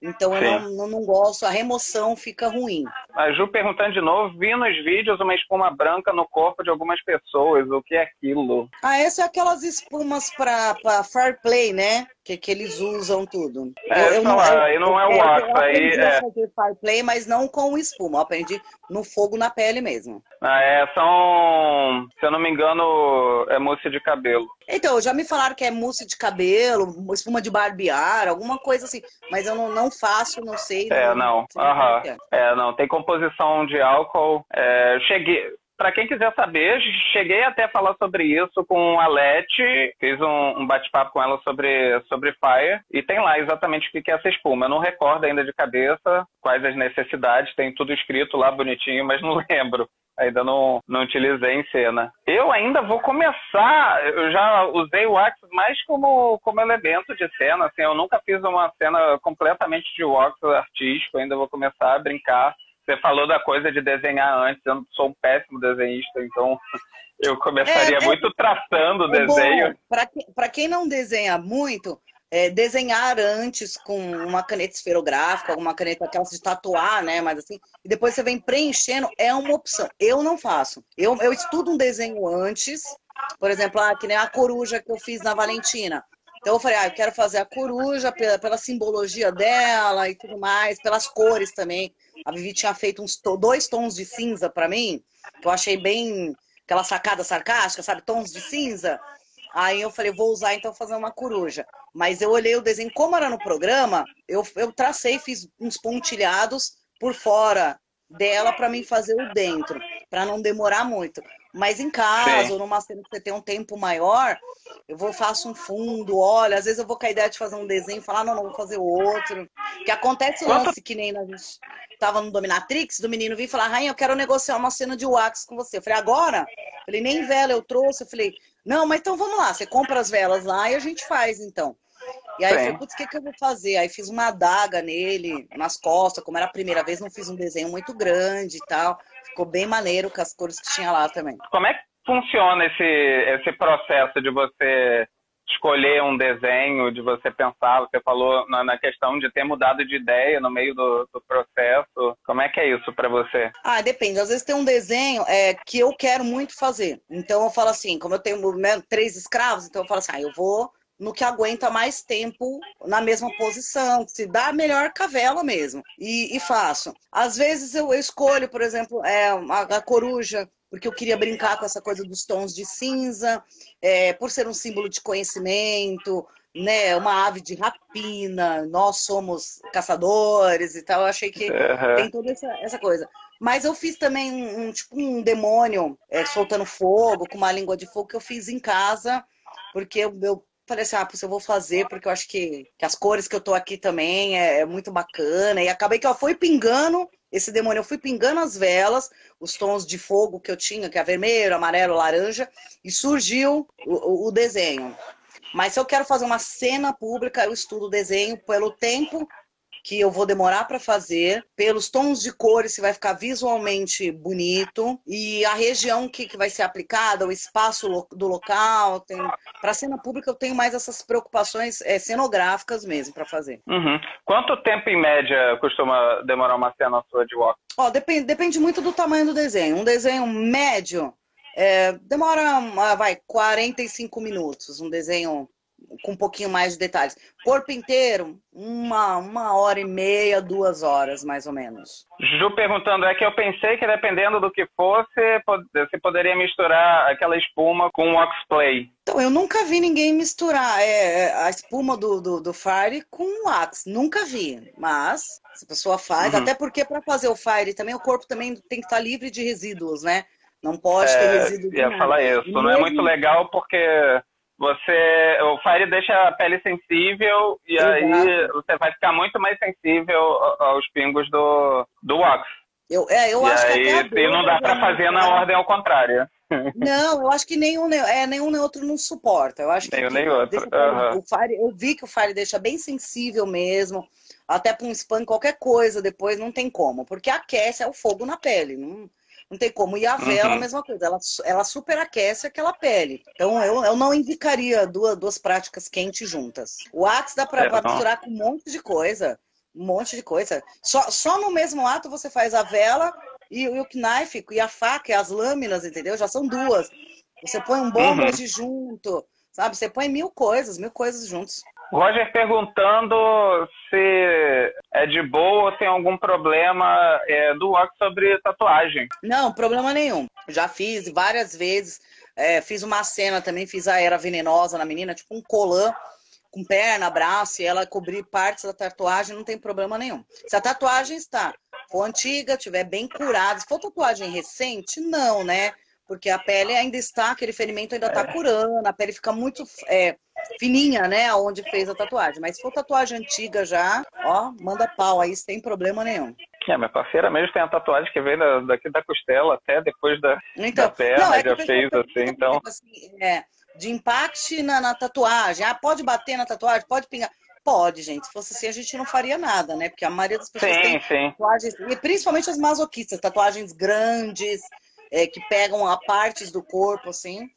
Então eu não, não, não, gosto, a remoção fica ruim. A Ju perguntando de novo, vi nos vídeos uma espuma branca no corpo de algumas pessoas, o que é aquilo? Ah, essa é aquelas espumas para Fair Play, né? Que, que eles usam tudo. É, eu, eu não, eu, aí não é o wax, aí é... fazer fireplay, mas não com espuma, eu aprendi no fogo na pele mesmo. Ah, é, são, se eu não me engano, é mousse de cabelo. Então, já me falaram que é mousse de cabelo, espuma de barbear, alguma coisa assim, mas eu não, não faço, não sei. É, não, aham. É. é, não, tem composição de álcool. É, cheguei, para quem quiser saber, cheguei até a falar sobre isso com a Leti, fiz um, um bate-papo com ela sobre, sobre Fire, e tem lá exatamente o que é essa espuma. Eu não recordo ainda de cabeça quais as necessidades, tem tudo escrito lá bonitinho, mas não lembro ainda não, não utilizei em cena. Eu ainda vou começar, eu já usei o wax mais como, como elemento de cena, assim, eu nunca fiz uma cena completamente de wax artístico, ainda vou começar a brincar você falou da coisa de desenhar antes, eu sou um péssimo desenhista, então eu começaria é, é, muito traçando o desenho. Para quem não desenha muito, é, desenhar antes com uma caneta esferográfica, alguma caneta aquelas de tatuar, né? Mas assim, e depois você vem preenchendo, é uma opção. Eu não faço. Eu, eu estudo um desenho antes, por exemplo, ah, que nem a coruja que eu fiz na Valentina. Então eu falei, ah, eu quero fazer a coruja pela, pela simbologia dela e tudo mais, pelas cores também. A Vivi tinha feito uns dois tons de cinza para mim, que eu achei bem aquela sacada sarcástica, sabe? Tons de cinza. Aí eu falei, vou usar então fazer uma coruja. Mas eu olhei o desenho, como era no programa, eu, eu tracei, fiz uns pontilhados por fora dela para mim fazer o dentro, para não demorar muito. Mas em casa, Sim. ou numa cena que você tem um tempo maior, eu vou faço um fundo, olha, às vezes eu vou com a ideia de fazer um desenho e falar, não, não, vou fazer outro. Que acontece o lance que nem a gente tava no Dominatrix, do menino vir e falar, Rainha, eu quero negociar uma cena de wax com você. Eu falei, agora? Falei, nem vela eu trouxe. Eu falei, não, mas então vamos lá, você compra as velas lá e a gente faz, então. E aí eu falei, putz, o que, que eu vou fazer? Aí fiz uma adaga nele, nas costas, como era a primeira vez, não fiz um desenho muito grande e tal. Ficou bem maneiro com as cores que tinha lá também. Como é que funciona esse, esse processo de você escolher um desenho, de você pensar? Você falou na, na questão de ter mudado de ideia no meio do, do processo. Como é que é isso para você? Ah, depende. Às vezes tem um desenho é, que eu quero muito fazer. Então eu falo assim, como eu tenho né, três escravos, então eu falo assim, ah, eu vou no que aguenta mais tempo na mesma posição, se dá melhor cavela mesmo. E, e faço. Às vezes eu, escolho, por exemplo, é, a, a, coruja, porque eu queria brincar com essa coisa dos tons de cinza, é, por ser um símbolo de conhecimento, né, uma ave de rapina, nós somos caçadores e tal. Eu achei que uhum. tem toda essa, essa coisa. Mas eu fiz também um, um tipo um demônio é, soltando fogo, com uma língua de fogo que eu fiz em casa, porque eu, eu falei assim, ah, eu vou fazer, porque eu acho que, que as cores que eu tô aqui também é, é muito bacana. E acabei que eu fui pingando esse demônio, eu fui pingando as velas, os tons de fogo que eu tinha, que é vermelho, amarelo, laranja, e surgiu o, o desenho. Mas se eu quero fazer uma cena pública, eu estudo o desenho pelo tempo que eu vou demorar para fazer, pelos tons de cores, se vai ficar visualmente bonito, e a região que, que vai ser aplicada, o espaço lo, do local. Para cena pública, eu tenho mais essas preocupações é, cenográficas mesmo para fazer. Uhum. Quanto tempo, em média, costuma demorar uma cena sua de walk? Ó, depende, depende muito do tamanho do desenho. Um desenho médio é, demora, vai, 45 minutos. Um desenho com um pouquinho mais de detalhes. Corpo inteiro, uma, uma hora e meia, duas horas, mais ou menos. Ju perguntando, é que eu pensei que dependendo do que fosse, você poderia misturar aquela espuma com o Oxplay. Então, eu nunca vi ninguém misturar é, é, a espuma do, do, do Fire com o Wax. Nunca vi. Mas, se a pessoa faz, uhum. até porque para fazer o Fire também, o corpo também tem que estar livre de resíduos, né? Não pode ter é, resíduo. Ia falar isso. Não é muito legal porque você o Fire deixa a pele sensível e Exato. aí você vai ficar muito mais sensível aos pingos do, do wax. Eu, é, eu e acho aí, que não dá para fazer na ordem ao contrário. Não, eu acho que nenhum, é, nenhum nem outro não suporta. Eu acho que, nem outro. Uhum. O Fire, eu vi que o Fire deixa bem sensível mesmo, até para um spam, qualquer coisa depois não tem como, porque aquece é o fogo na pele. Não, não tem como. E a vela, uhum. a mesma coisa, ela, ela superaquece aquela pele. Então, eu, eu não indicaria duas, duas práticas quentes juntas. O Axe dá para é, misturar com um monte de coisa. Um monte de coisa. Só, só no mesmo ato você faz a vela e, e o knife e a faca e as lâminas, entendeu? Já são duas. Você põe um bomba uhum. de junto, sabe? Você põe mil coisas, mil coisas juntos. Roger perguntando se é de boa ou tem algum problema é, do Ox sobre tatuagem. Não, problema nenhum. Já fiz várias vezes. É, fiz uma cena também, fiz a era venenosa na menina, tipo um colã com perna, braço, e ela cobrir partes da tatuagem, não tem problema nenhum. Se a tatuagem está for antiga, tiver bem curada, se for tatuagem recente, não, né? Porque a pele ainda está, aquele ferimento ainda está é. curando, a pele fica muito é, fininha, né? Onde fez a tatuagem. Mas se for tatuagem antiga já, ó, manda pau aí sem problema nenhum. É, minha parceira mesmo tem a tatuagem que vem da, daqui da costela até depois da, então, da perna, não, é já fez assim, então. Tipo assim, é, de impacto na, na tatuagem. Ah, pode bater na tatuagem, pode pingar. Pode, gente. Se fosse assim, a gente não faria nada, né? Porque a maioria das pessoas sim, tem sim. tatuagens, e principalmente as masoquistas, tatuagens grandes, é, que pegam a partes do corpo, assim.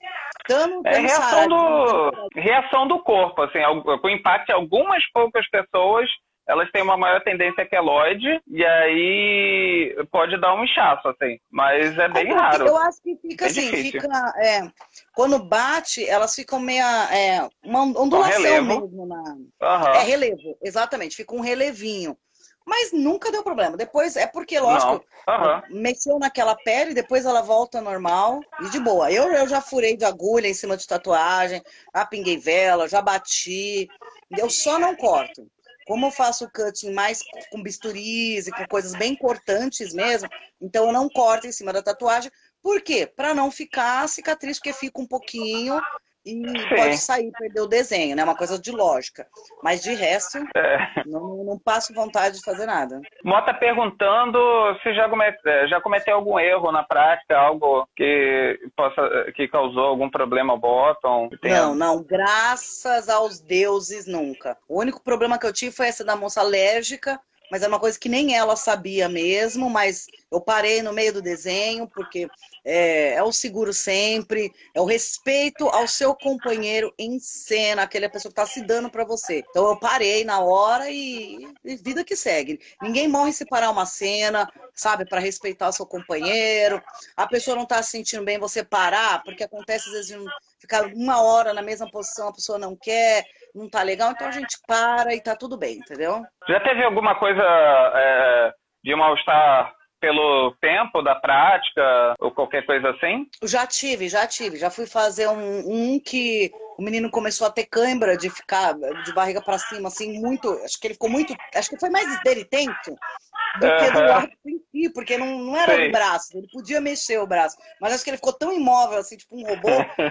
Tamo, é reação do, reação do corpo, assim, com impacto em algumas poucas pessoas, elas têm uma maior tendência queloide e aí pode dar um inchaço, assim. Mas é bem raro. Eu acho que fica é assim, difícil. fica. É, quando bate, elas ficam meio. É, uma ondulação mesmo. Na... Uhum. É relevo, exatamente, fica um relevinho. Mas nunca deu problema. Depois é porque, lógico, uhum. mexeu naquela pele, depois ela volta normal e de boa. Eu, eu já furei de agulha em cima de tatuagem, já pinguei vela, já bati. Eu só não corto. Como eu faço cutting mais com bisturis e com coisas bem importantes mesmo, então eu não corto em cima da tatuagem. Por quê? Para não ficar cicatriz, porque fica um pouquinho e Sim. pode sair, perder o desenho, né? Uma coisa de lógica. Mas de resto, é. não, não passo vontade de fazer nada. Mota perguntando se já, comete, é, já cometeu algum erro na prática, algo que possa que causou algum problema ao bottom? Não, não. Graças aos deuses, nunca. O único problema que eu tive foi essa da moça alérgica, mas é uma coisa que nem ela sabia mesmo, mas eu parei no meio do desenho, porque é, é, o seguro sempre, é o respeito ao seu companheiro em cena, aquela pessoa que está se dando para você. Então eu parei na hora e, e, vida que segue. Ninguém morre se parar uma cena, sabe, para respeitar o seu companheiro. A pessoa não está se sentindo bem, você parar, porque acontece às vezes ficar uma hora na mesma posição, a pessoa não quer não tá legal, então a gente para e tá tudo bem, entendeu? Já teve alguma coisa é, de mal-estar pelo tempo da prática ou qualquer coisa assim? Já tive, já tive. Já fui fazer um, um que o menino começou a ter cãibra de ficar de barriga para cima, assim, muito. Acho que ele ficou muito. Acho que foi mais deritento do que do lado em si, porque não, não era Sei. o braço, ele podia mexer o braço. Mas acho que ele ficou tão imóvel, assim, tipo um robô,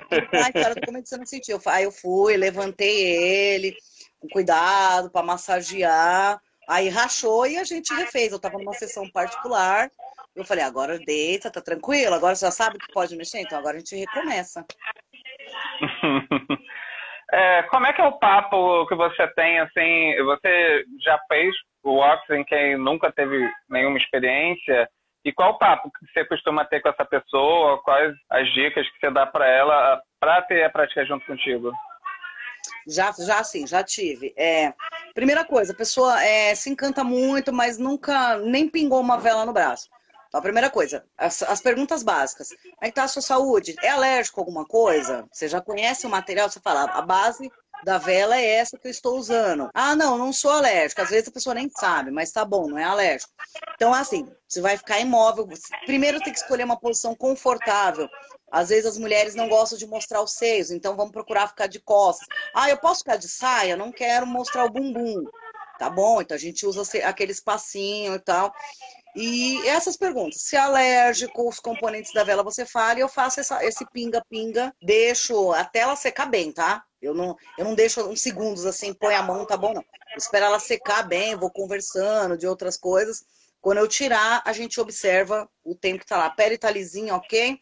que, cara, como é que você não sentiu? Aí eu fui, levantei ele, com cuidado, para massagear. Aí rachou e a gente refez. Eu tava numa sessão particular. Eu falei, agora deita, tá tranquilo, agora você já sabe que pode mexer, então agora a gente recomeça. é, como é que é o papo que você tem, assim, você já fez o Ox em quem nunca teve nenhuma experiência? E qual o papo que você costuma ter com essa pessoa? Quais as dicas que você dá para ela para ter a prática junto contigo? Já, já sim, já tive. É, primeira coisa, a pessoa é, se encanta muito, mas nunca nem pingou uma vela no braço. Então, a primeira coisa, as, as perguntas básicas. Como é que tá a sua saúde? É alérgico a alguma coisa? Você já conhece o material? Você fala, a base da vela é essa que eu estou usando. Ah, não, não sou alérgico. Às vezes a pessoa nem sabe, mas tá bom, não é alérgico. Então, assim, você vai ficar imóvel. Primeiro tem que escolher uma posição confortável. Às vezes as mulheres não gostam de mostrar os seios, então vamos procurar ficar de costas. Ah, eu posso ficar de saia? Não quero mostrar o bumbum. Tá bom, então a gente usa aquele espacinho e tal. E essas perguntas, se é alérgico, os componentes da vela você fala, e eu faço essa, esse pinga-pinga, deixo até ela secar bem, tá? Eu não, eu não deixo uns segundos assim, põe a mão, tá bom, não. ela secar bem, vou conversando de outras coisas. Quando eu tirar, a gente observa o tempo que tá lá. A pele tá lisinha, ok?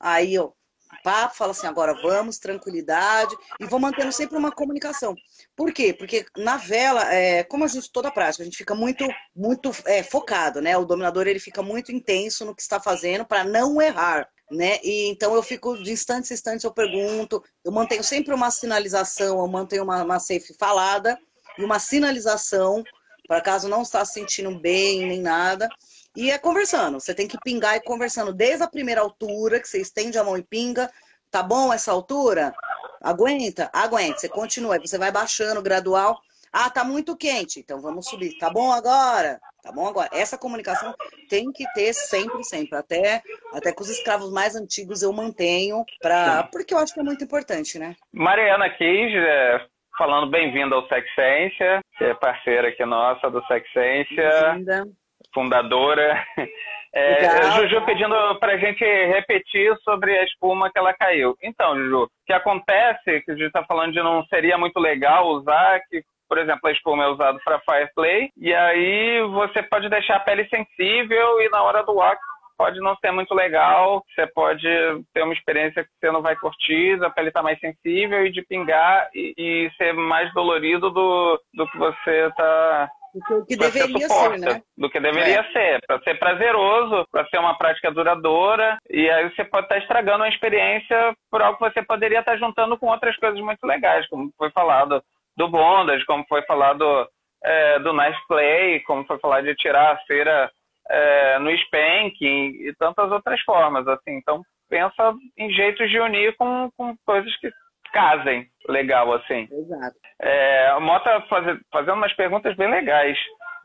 Aí eu papo, falo assim, agora vamos, tranquilidade, e vou mantendo sempre uma comunicação. Por quê? Porque na vela, é, como a gente, toda prática, a gente fica muito, muito é, focado, né? O dominador, ele fica muito intenso no que está fazendo para não errar. Né? E então eu fico de instantes em instantes, eu pergunto, eu mantenho sempre uma sinalização, eu mantenho uma, uma safe falada e uma sinalização para caso não está se sentindo bem nem nada. E é conversando. Você tem que pingar e conversando desde a primeira altura, que você estende a mão e pinga. Tá bom essa altura? Aguenta? Aguenta. Você continua. Aí você vai baixando gradual. Ah, tá muito quente. Então vamos subir. Tá bom agora? Tá bom agora? Essa comunicação tem que ter sempre, sempre. Até, até com os escravos mais antigos eu mantenho, pra, porque eu acho que é muito importante, né? Mariana Quis, é, falando bem-vinda ao Sexência, que é parceira aqui nossa do Sexência. Bem-vinda fundadora. É, Juju pedindo para a gente repetir sobre a espuma que ela caiu. Então, Juju, o que acontece, que a gente está falando de não seria muito legal usar, que, por exemplo, a espuma é usada para fireplay, e aí você pode deixar a pele sensível e na hora do wax pode não ser muito legal, você pode ter uma experiência que você não vai curtir, a pele está mais sensível e de pingar e, e, ser mais dolorido do, do que você está do que deveria ser, né? Do que deveria é. ser, para ser prazeroso, para ser uma prática duradoura, e aí você pode estar tá estragando uma experiência por algo que você poderia estar tá juntando com outras coisas muito legais, como foi falado do bondage, como foi falado é, do nice play, como foi falado de tirar a cera é, no spanking e tantas outras formas, assim. Então, pensa em jeitos de unir com, com coisas que casem legal, assim. Exato. É, o Mota faz, fazendo umas perguntas bem legais.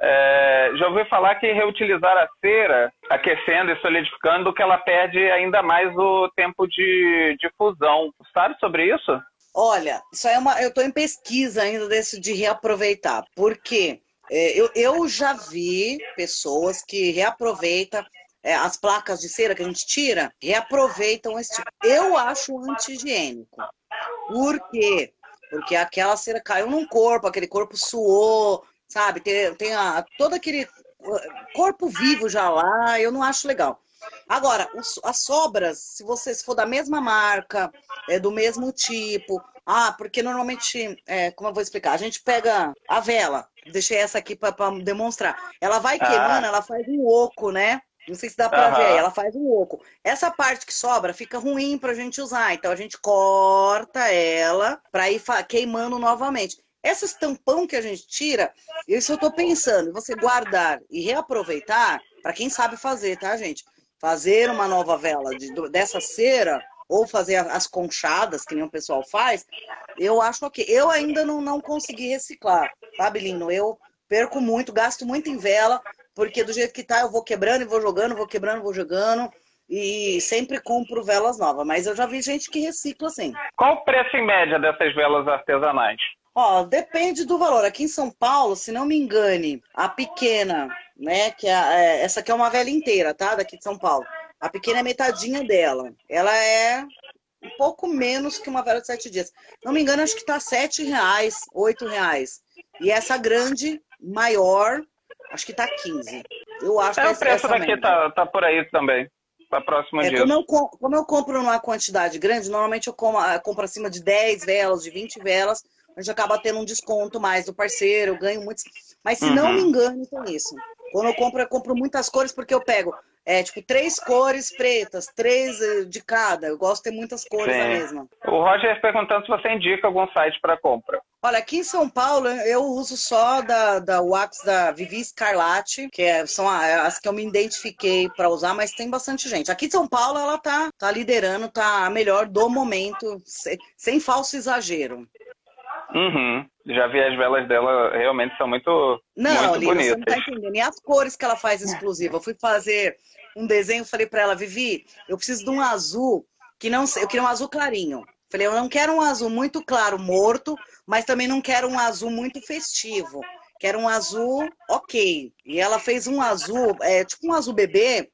É, já ouviu falar que reutilizar a cera, aquecendo e solidificando, que ela perde ainda mais o tempo de, de fusão. Sabe sobre isso? Olha, isso é uma. Eu estou em pesquisa ainda desse de reaproveitar. Por quê? É, eu, eu já vi pessoas que reaproveitam é, as placas de cera que a gente tira, reaproveitam esse tipo. Eu acho anti-higiênico. Por quê? Porque aquela cera caiu num corpo, aquele corpo suou, sabe? Tem, tem a, todo aquele uh, corpo vivo já lá, eu não acho legal. Agora, as sobras, se você se for da mesma marca, é do mesmo tipo, ah, porque normalmente, é, como eu vou explicar, a gente pega a vela, deixei essa aqui para demonstrar. Ela vai ah. queimando, ela faz um oco, né? Não sei se dá para uhum. ver, ela faz um oco. Essa parte que sobra fica ruim para a gente usar, então a gente corta ela para ir queimando novamente. Esses tampão que a gente tira, isso eu estou pensando, você guardar e reaproveitar, para quem sabe fazer, tá, gente? Fazer uma nova vela de, dessa cera, ou fazer as conchadas, que nem o pessoal faz, eu acho ok. Eu ainda não, não consegui reciclar, sabe, Lino? Eu perco muito, gasto muito em vela, porque do jeito que tá, eu vou quebrando e vou jogando, vou quebrando, vou jogando. E sempre compro velas novas, mas eu já vi gente que recicla assim. Qual o preço em média dessas velas artesanais? Ó, depende do valor. Aqui em São Paulo, se não me engane, a pequena, né, que é, é, essa aqui é uma vela inteira, tá? Daqui de São Paulo. A pequena é metadinha dela. Ela é um pouco menos que uma vela de sete dias. Não me engano, acho que tá sete reais, oito reais. E essa grande, maior, Acho que tá 15. Eu acho é, que o preço daqui tá, tá por aí também. Tá próximo é, disso. Como eu, como eu compro numa quantidade grande, normalmente eu compro, eu compro acima de 10 velas, de 20 velas, a gente acaba tendo um desconto mais do parceiro, eu ganho muitos. Mas se uhum. não me engano, com isso. Quando eu compro, eu compro muitas cores porque eu pego é, tipo, três cores pretas, três eh, de cada. Eu gosto de ter muitas cores Sim. da mesma. O Roger perguntando se você indica algum site para compra. Olha, aqui em São Paulo eu uso só da, da Wax da Vivi Scarlatti, que é, são as que eu me identifiquei para usar, mas tem bastante gente. Aqui em São Paulo ela tá, tá liderando, tá a melhor do momento, sem, sem falso exagero. Uhum. Já vi as velas dela, realmente são muito, não, muito Lina, bonitas. Você não tá entendendo. E as cores que ela faz exclusiva. Eu fui fazer um desenho, falei para ela, Vivi, eu preciso de um azul que não eu queria um azul clarinho. Falei, eu não quero um azul muito claro, morto, mas também não quero um azul muito festivo. Quero um azul ok. E ela fez um azul, é, tipo um azul bebê,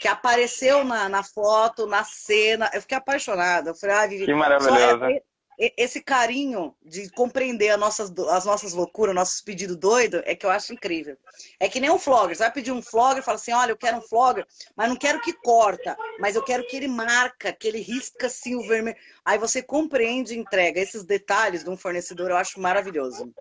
que apareceu na, na foto, na cena. Eu fiquei apaixonada. Eu falei, ah, Vivi. Que maravilhosa. É, esse carinho de compreender as nossas, as nossas loucuras, nossos pedidos doidos, é que eu acho incrível. É que nem um flogger. Você vai pedir um flogger e fala assim: olha, eu quero um flogger, mas não quero que corta, mas eu quero que ele marca, que ele risca assim o vermelho. Aí você compreende e entrega. Esses detalhes de um fornecedor eu acho maravilhoso.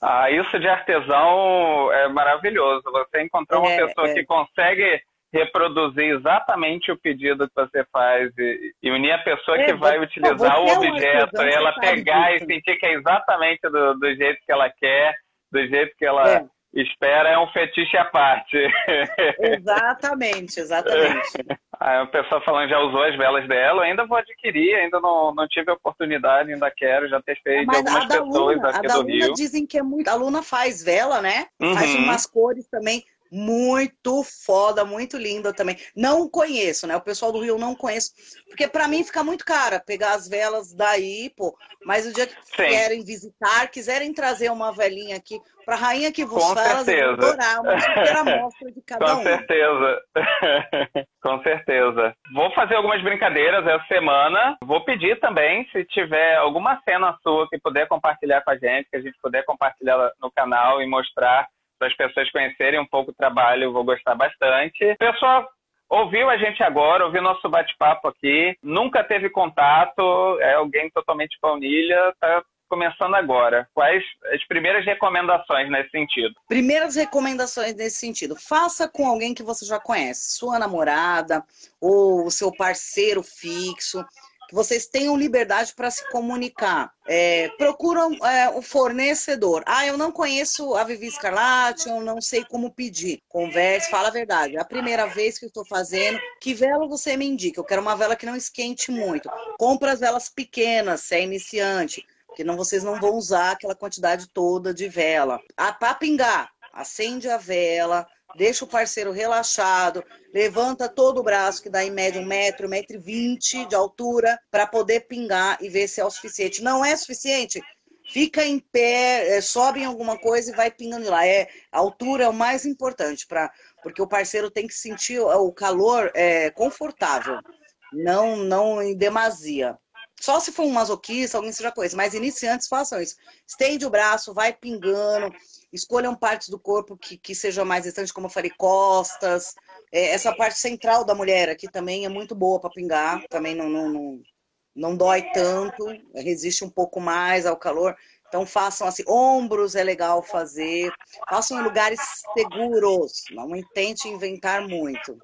Ah, isso de artesão é maravilhoso. Você encontrar uma é, pessoa é. que consegue reproduzir exatamente o pedido que você faz e, e unir a pessoa é, que vai utilizar o objeto para ela pegar e sentir que é exatamente do, do, jeito que ela quer, do jeito que ela é. espera, é um fetiche à parte. Exatamente, exatamente. Aí a pessoa falando já usou as velas dela, eu ainda vou adquirir, ainda não, não tive a oportunidade, ainda quero, já testei de algumas pessoas Luna, aqui a do Luna Rio. dizem que é muito. A Luna faz vela, né? Uhum. Faz umas cores também muito foda, muito linda também. Não conheço, né? O pessoal do Rio não conheço, porque para mim fica muito cara pegar as velas daí, pô. Mas o dia que Sim. querem visitar, quiserem trazer uma velinha aqui para a rainha que vos Com fala, certeza. adorar uma super amostra de cada Com um. Com certeza. Com certeza. Vou fazer algumas brincadeiras essa semana. Vou pedir também, se tiver alguma cena sua que puder compartilhar com a gente, que a gente puder compartilhar no canal e mostrar para as pessoas conhecerem um pouco o trabalho, vou gostar bastante. Pessoal, ouviu a gente agora, ouviu nosso bate-papo aqui, nunca teve contato, é alguém totalmente baunilha, tá começando agora. Quais as primeiras recomendações nesse sentido? Primeiras recomendações nesse sentido. Faça com alguém que você já conhece, sua namorada ou seu parceiro fixo que vocês tenham liberdade para se comunicar. É, procuram é, o fornecedor. Ah, eu não conheço a Vivi Scarlatti, eu não sei como pedir. Converse, fala a verdade. É a primeira vez que eu estou fazendo, que vela você me indica? Eu quero uma vela que não esquente muito. Compra as velas pequenas, se é iniciante, porque não, vocês não vão usar aquela quantidade toda de vela. Ah, para pingar, acende a vela, deixa o parceiro relaxado, levanta todo o braço, que dá em média um metro, um metro e vinte de altura, para poder pingar e ver se é o suficiente. Não é suficiente? Fica em pé, é, sobe em alguma coisa e vai pingando lá. É, a altura é o mais importante, pra, porque o parceiro tem que sentir o calor é, confortável, não, não em demasia. Só se for um masoquista, alguém seja coisa, mas iniciantes façam isso. Estende o braço, vai pingando, escolham partes do corpo que, que sejam mais distantes, como eu falei, costas. É, essa parte central da mulher aqui também é muito boa para pingar, também não, não, não, não dói tanto, resiste um pouco mais ao calor. Então façam assim, ombros é legal fazer, façam em lugares seguros, não tente inventar muito.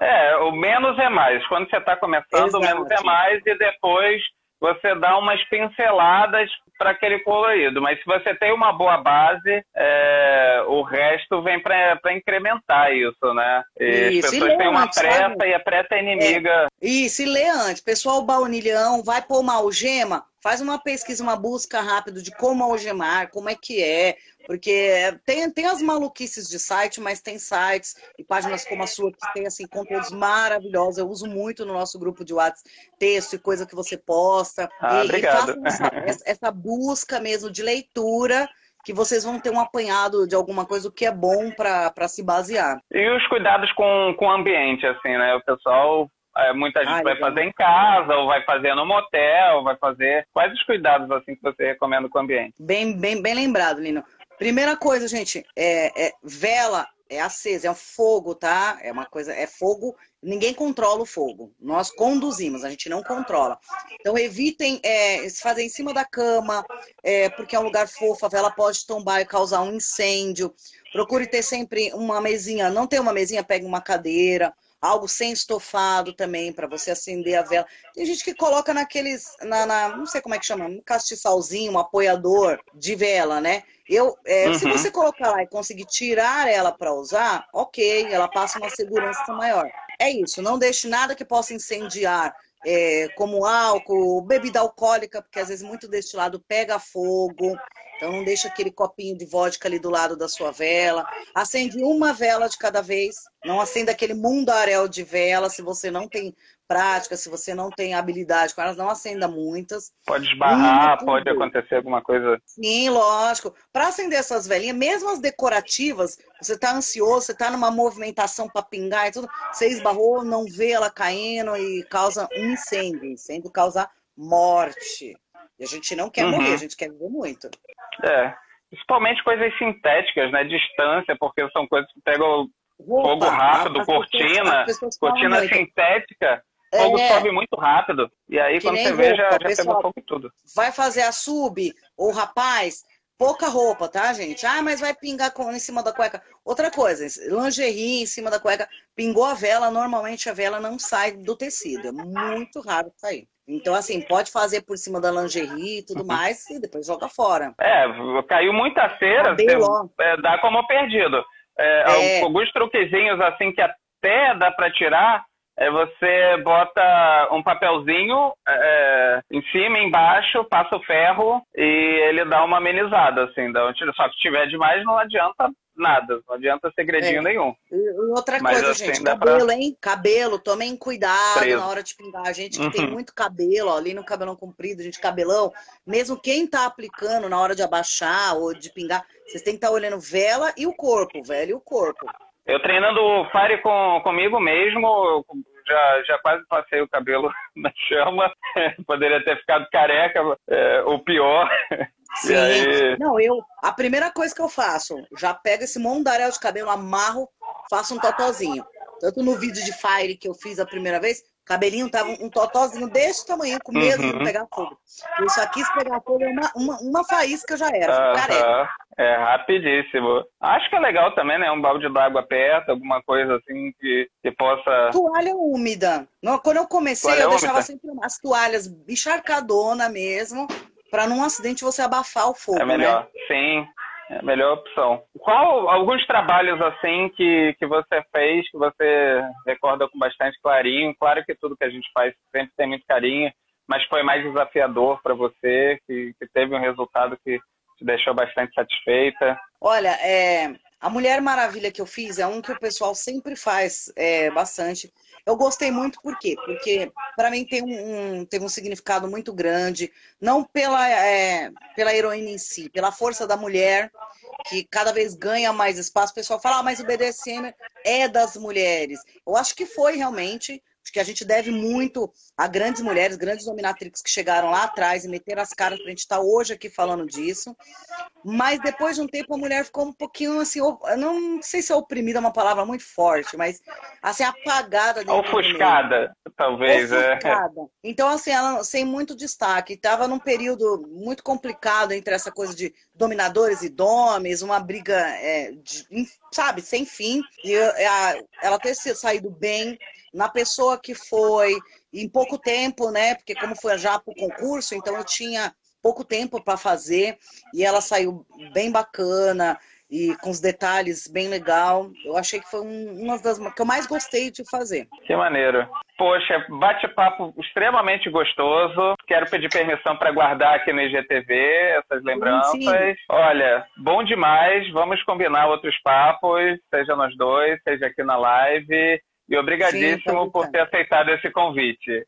É, o menos é mais. Quando você está começando, Exato. o menos é mais e depois você dá umas pinceladas para aquele colorido. Mas se você tem uma boa base, é, o resto vem para incrementar isso, né? E isso. as pessoas têm uma pressa sabe? e a pressa é inimiga. É. Isso, e lê antes. Pessoal baunilhão, vai pôr uma algema, faz uma pesquisa, uma busca rápida de como algemar, como é que é, porque tem, tem as maluquices de site, mas tem sites e páginas como a sua que tem assim, conteúdos maravilhosos. Eu uso muito no nosso grupo de WhatsApp texto e coisa que você posta. Ah, e, obrigado. e essa, essa busca mesmo de leitura que vocês vão ter um apanhado de alguma coisa, que é bom para se basear. E os cuidados com, com o ambiente, assim, né? O pessoal muita gente Ai, vai fazer em casa, ou vai fazer no motel, vai fazer. Quais os cuidados assim que você recomenda com o ambiente? Bem, bem, bem lembrado, Lino. Primeira coisa, gente, é, é vela é acesa, é um fogo, tá? É uma coisa, é fogo, ninguém controla o fogo. Nós conduzimos, a gente não controla. Então evitem é, se fazer em cima da cama, é, porque é um lugar fofo, a vela pode tombar e causar um incêndio. Procure ter sempre uma mesinha, não tem uma mesinha, pegue uma cadeira, algo sem estofado também, para você acender a vela. Tem gente que coloca naqueles, na, na, não sei como é que chama, um castiçalzinho, um apoiador de vela, né? Eu, é, uhum. Se você colocar lá e conseguir tirar ela para usar, ok, ela passa uma segurança maior. É isso, não deixe nada que possa incendiar, é, como álcool, bebida alcoólica, porque às vezes muito deste lado pega fogo. Então não deixa aquele copinho de vodka ali do lado da sua vela. Acende uma vela de cada vez. Não acenda aquele mundaréu de vela se você não tem prática, se você não tem habilidade com elas, não acenda muitas. Pode esbarrar, pode acontecer alguma coisa. Sim, lógico. Para acender essas velinhas, mesmo as decorativas, você está ansioso, você está numa movimentação para pingar e tudo, você esbarrou, não vê ela caindo e causa um incêndio. Incêndio causa morte. E a gente não quer uhum. morrer, a gente quer viver muito. É. Principalmente coisas sintéticas, né? Distância, porque são coisas que pegam Roupa, fogo rápido, cortina, pessoas, cortina sintética. O fogo é, sobe muito rápido. E aí, quando você roupa, vê, já, já pessoal, pegou fogo e tudo. Vai fazer a sub, ou rapaz, pouca roupa, tá, gente? Ah, mas vai pingar com, em cima da cueca. Outra coisa, lingerie em cima da cueca, pingou a vela, normalmente a vela não sai do tecido. É muito raro sair. Então, assim, pode fazer por cima da lingerie e tudo uhum. mais e depois joga fora. É, caiu muita cera, você, é, dá como perdido. É, é. Alguns truquezinhos, assim, que até dá para tirar, é você bota um papelzinho é, em cima, embaixo, passa o ferro e ele dá uma amenizada, assim. Só que se tiver demais, não adianta nada, não adianta segredinho é. nenhum. E outra Mas coisa, assim, gente, cabelo, pra... hein? Cabelo, tomem cuidado Preso. na hora de pingar. A gente que uhum. tem muito cabelo, ó, ali no cabelão comprido, gente, cabelão, mesmo quem tá aplicando na hora de abaixar ou de pingar, vocês têm que estar tá olhando vela e o corpo, velho, e o corpo. Eu treinando Fire com, comigo mesmo, já, já quase passei o cabelo na chama, poderia ter ficado careca, é, o pior. Sim. Aí... Não, eu. A primeira coisa que eu faço, já pego esse mondaréu de cabelo, amarro, faço um totozinho. Tanto no vídeo de Fire que eu fiz a primeira vez, cabelinho tava um totozinho desse tamanho, com medo uhum. de pegar fogo. Isso aqui, se pegar fogo, é uma, uma, uma faísca já era, uhum. careca. É rapidíssimo. Acho que é legal também, né? Um balde d'água perto, alguma coisa assim que, que possa. Toalha úmida. Quando eu comecei, toalha eu úmida. deixava sempre as toalhas encharcadona mesmo, para num acidente você abafar o fogo. É melhor, né? sim. É a melhor opção. Qual alguns trabalhos assim que, que você fez, que você recorda com bastante carinho? Claro que tudo que a gente faz sempre tem muito carinho, mas foi mais desafiador para você, que, que teve um resultado que te deixou bastante satisfeita? Olha, é, a Mulher Maravilha que eu fiz é um que o pessoal sempre faz é, bastante. Eu gostei muito por quê? Porque para mim tem um, teve um significado muito grande, não pela, é, pela heroína em si, pela força da mulher, que cada vez ganha mais espaço. O pessoal fala, ah, mas o BDSM é das mulheres. Eu acho que foi realmente Acho que a gente deve muito a grandes mulheres, grandes dominatrix que chegaram lá atrás e meteram as caras para a gente estar tá hoje aqui falando disso. Mas depois de um tempo a mulher ficou um pouquinho assim, não sei se é oprimida é uma palavra muito forte, mas assim, apagada. Ofuscada, talvez. É. Ofuscada. É. Então, assim, ela sem muito destaque. Estava num período muito complicado entre essa coisa de dominadores e domes, uma briga, é, de, sabe, sem fim. E a, ela ter saído bem na pessoa que foi em pouco tempo, né? Porque como foi já para o concurso, então eu tinha pouco tempo para fazer e ela saiu bem bacana e com os detalhes bem legal. Eu achei que foi uma das que eu mais gostei de fazer. Que maneiro. Poxa, bate-papo extremamente gostoso. Quero pedir permissão para guardar aqui no IGTV essas lembranças. Sim, sim. Olha, bom demais. Vamos combinar outros papos, seja nós dois, seja aqui na live. E obrigadíssimo Sim, por ter aceitado esse convite.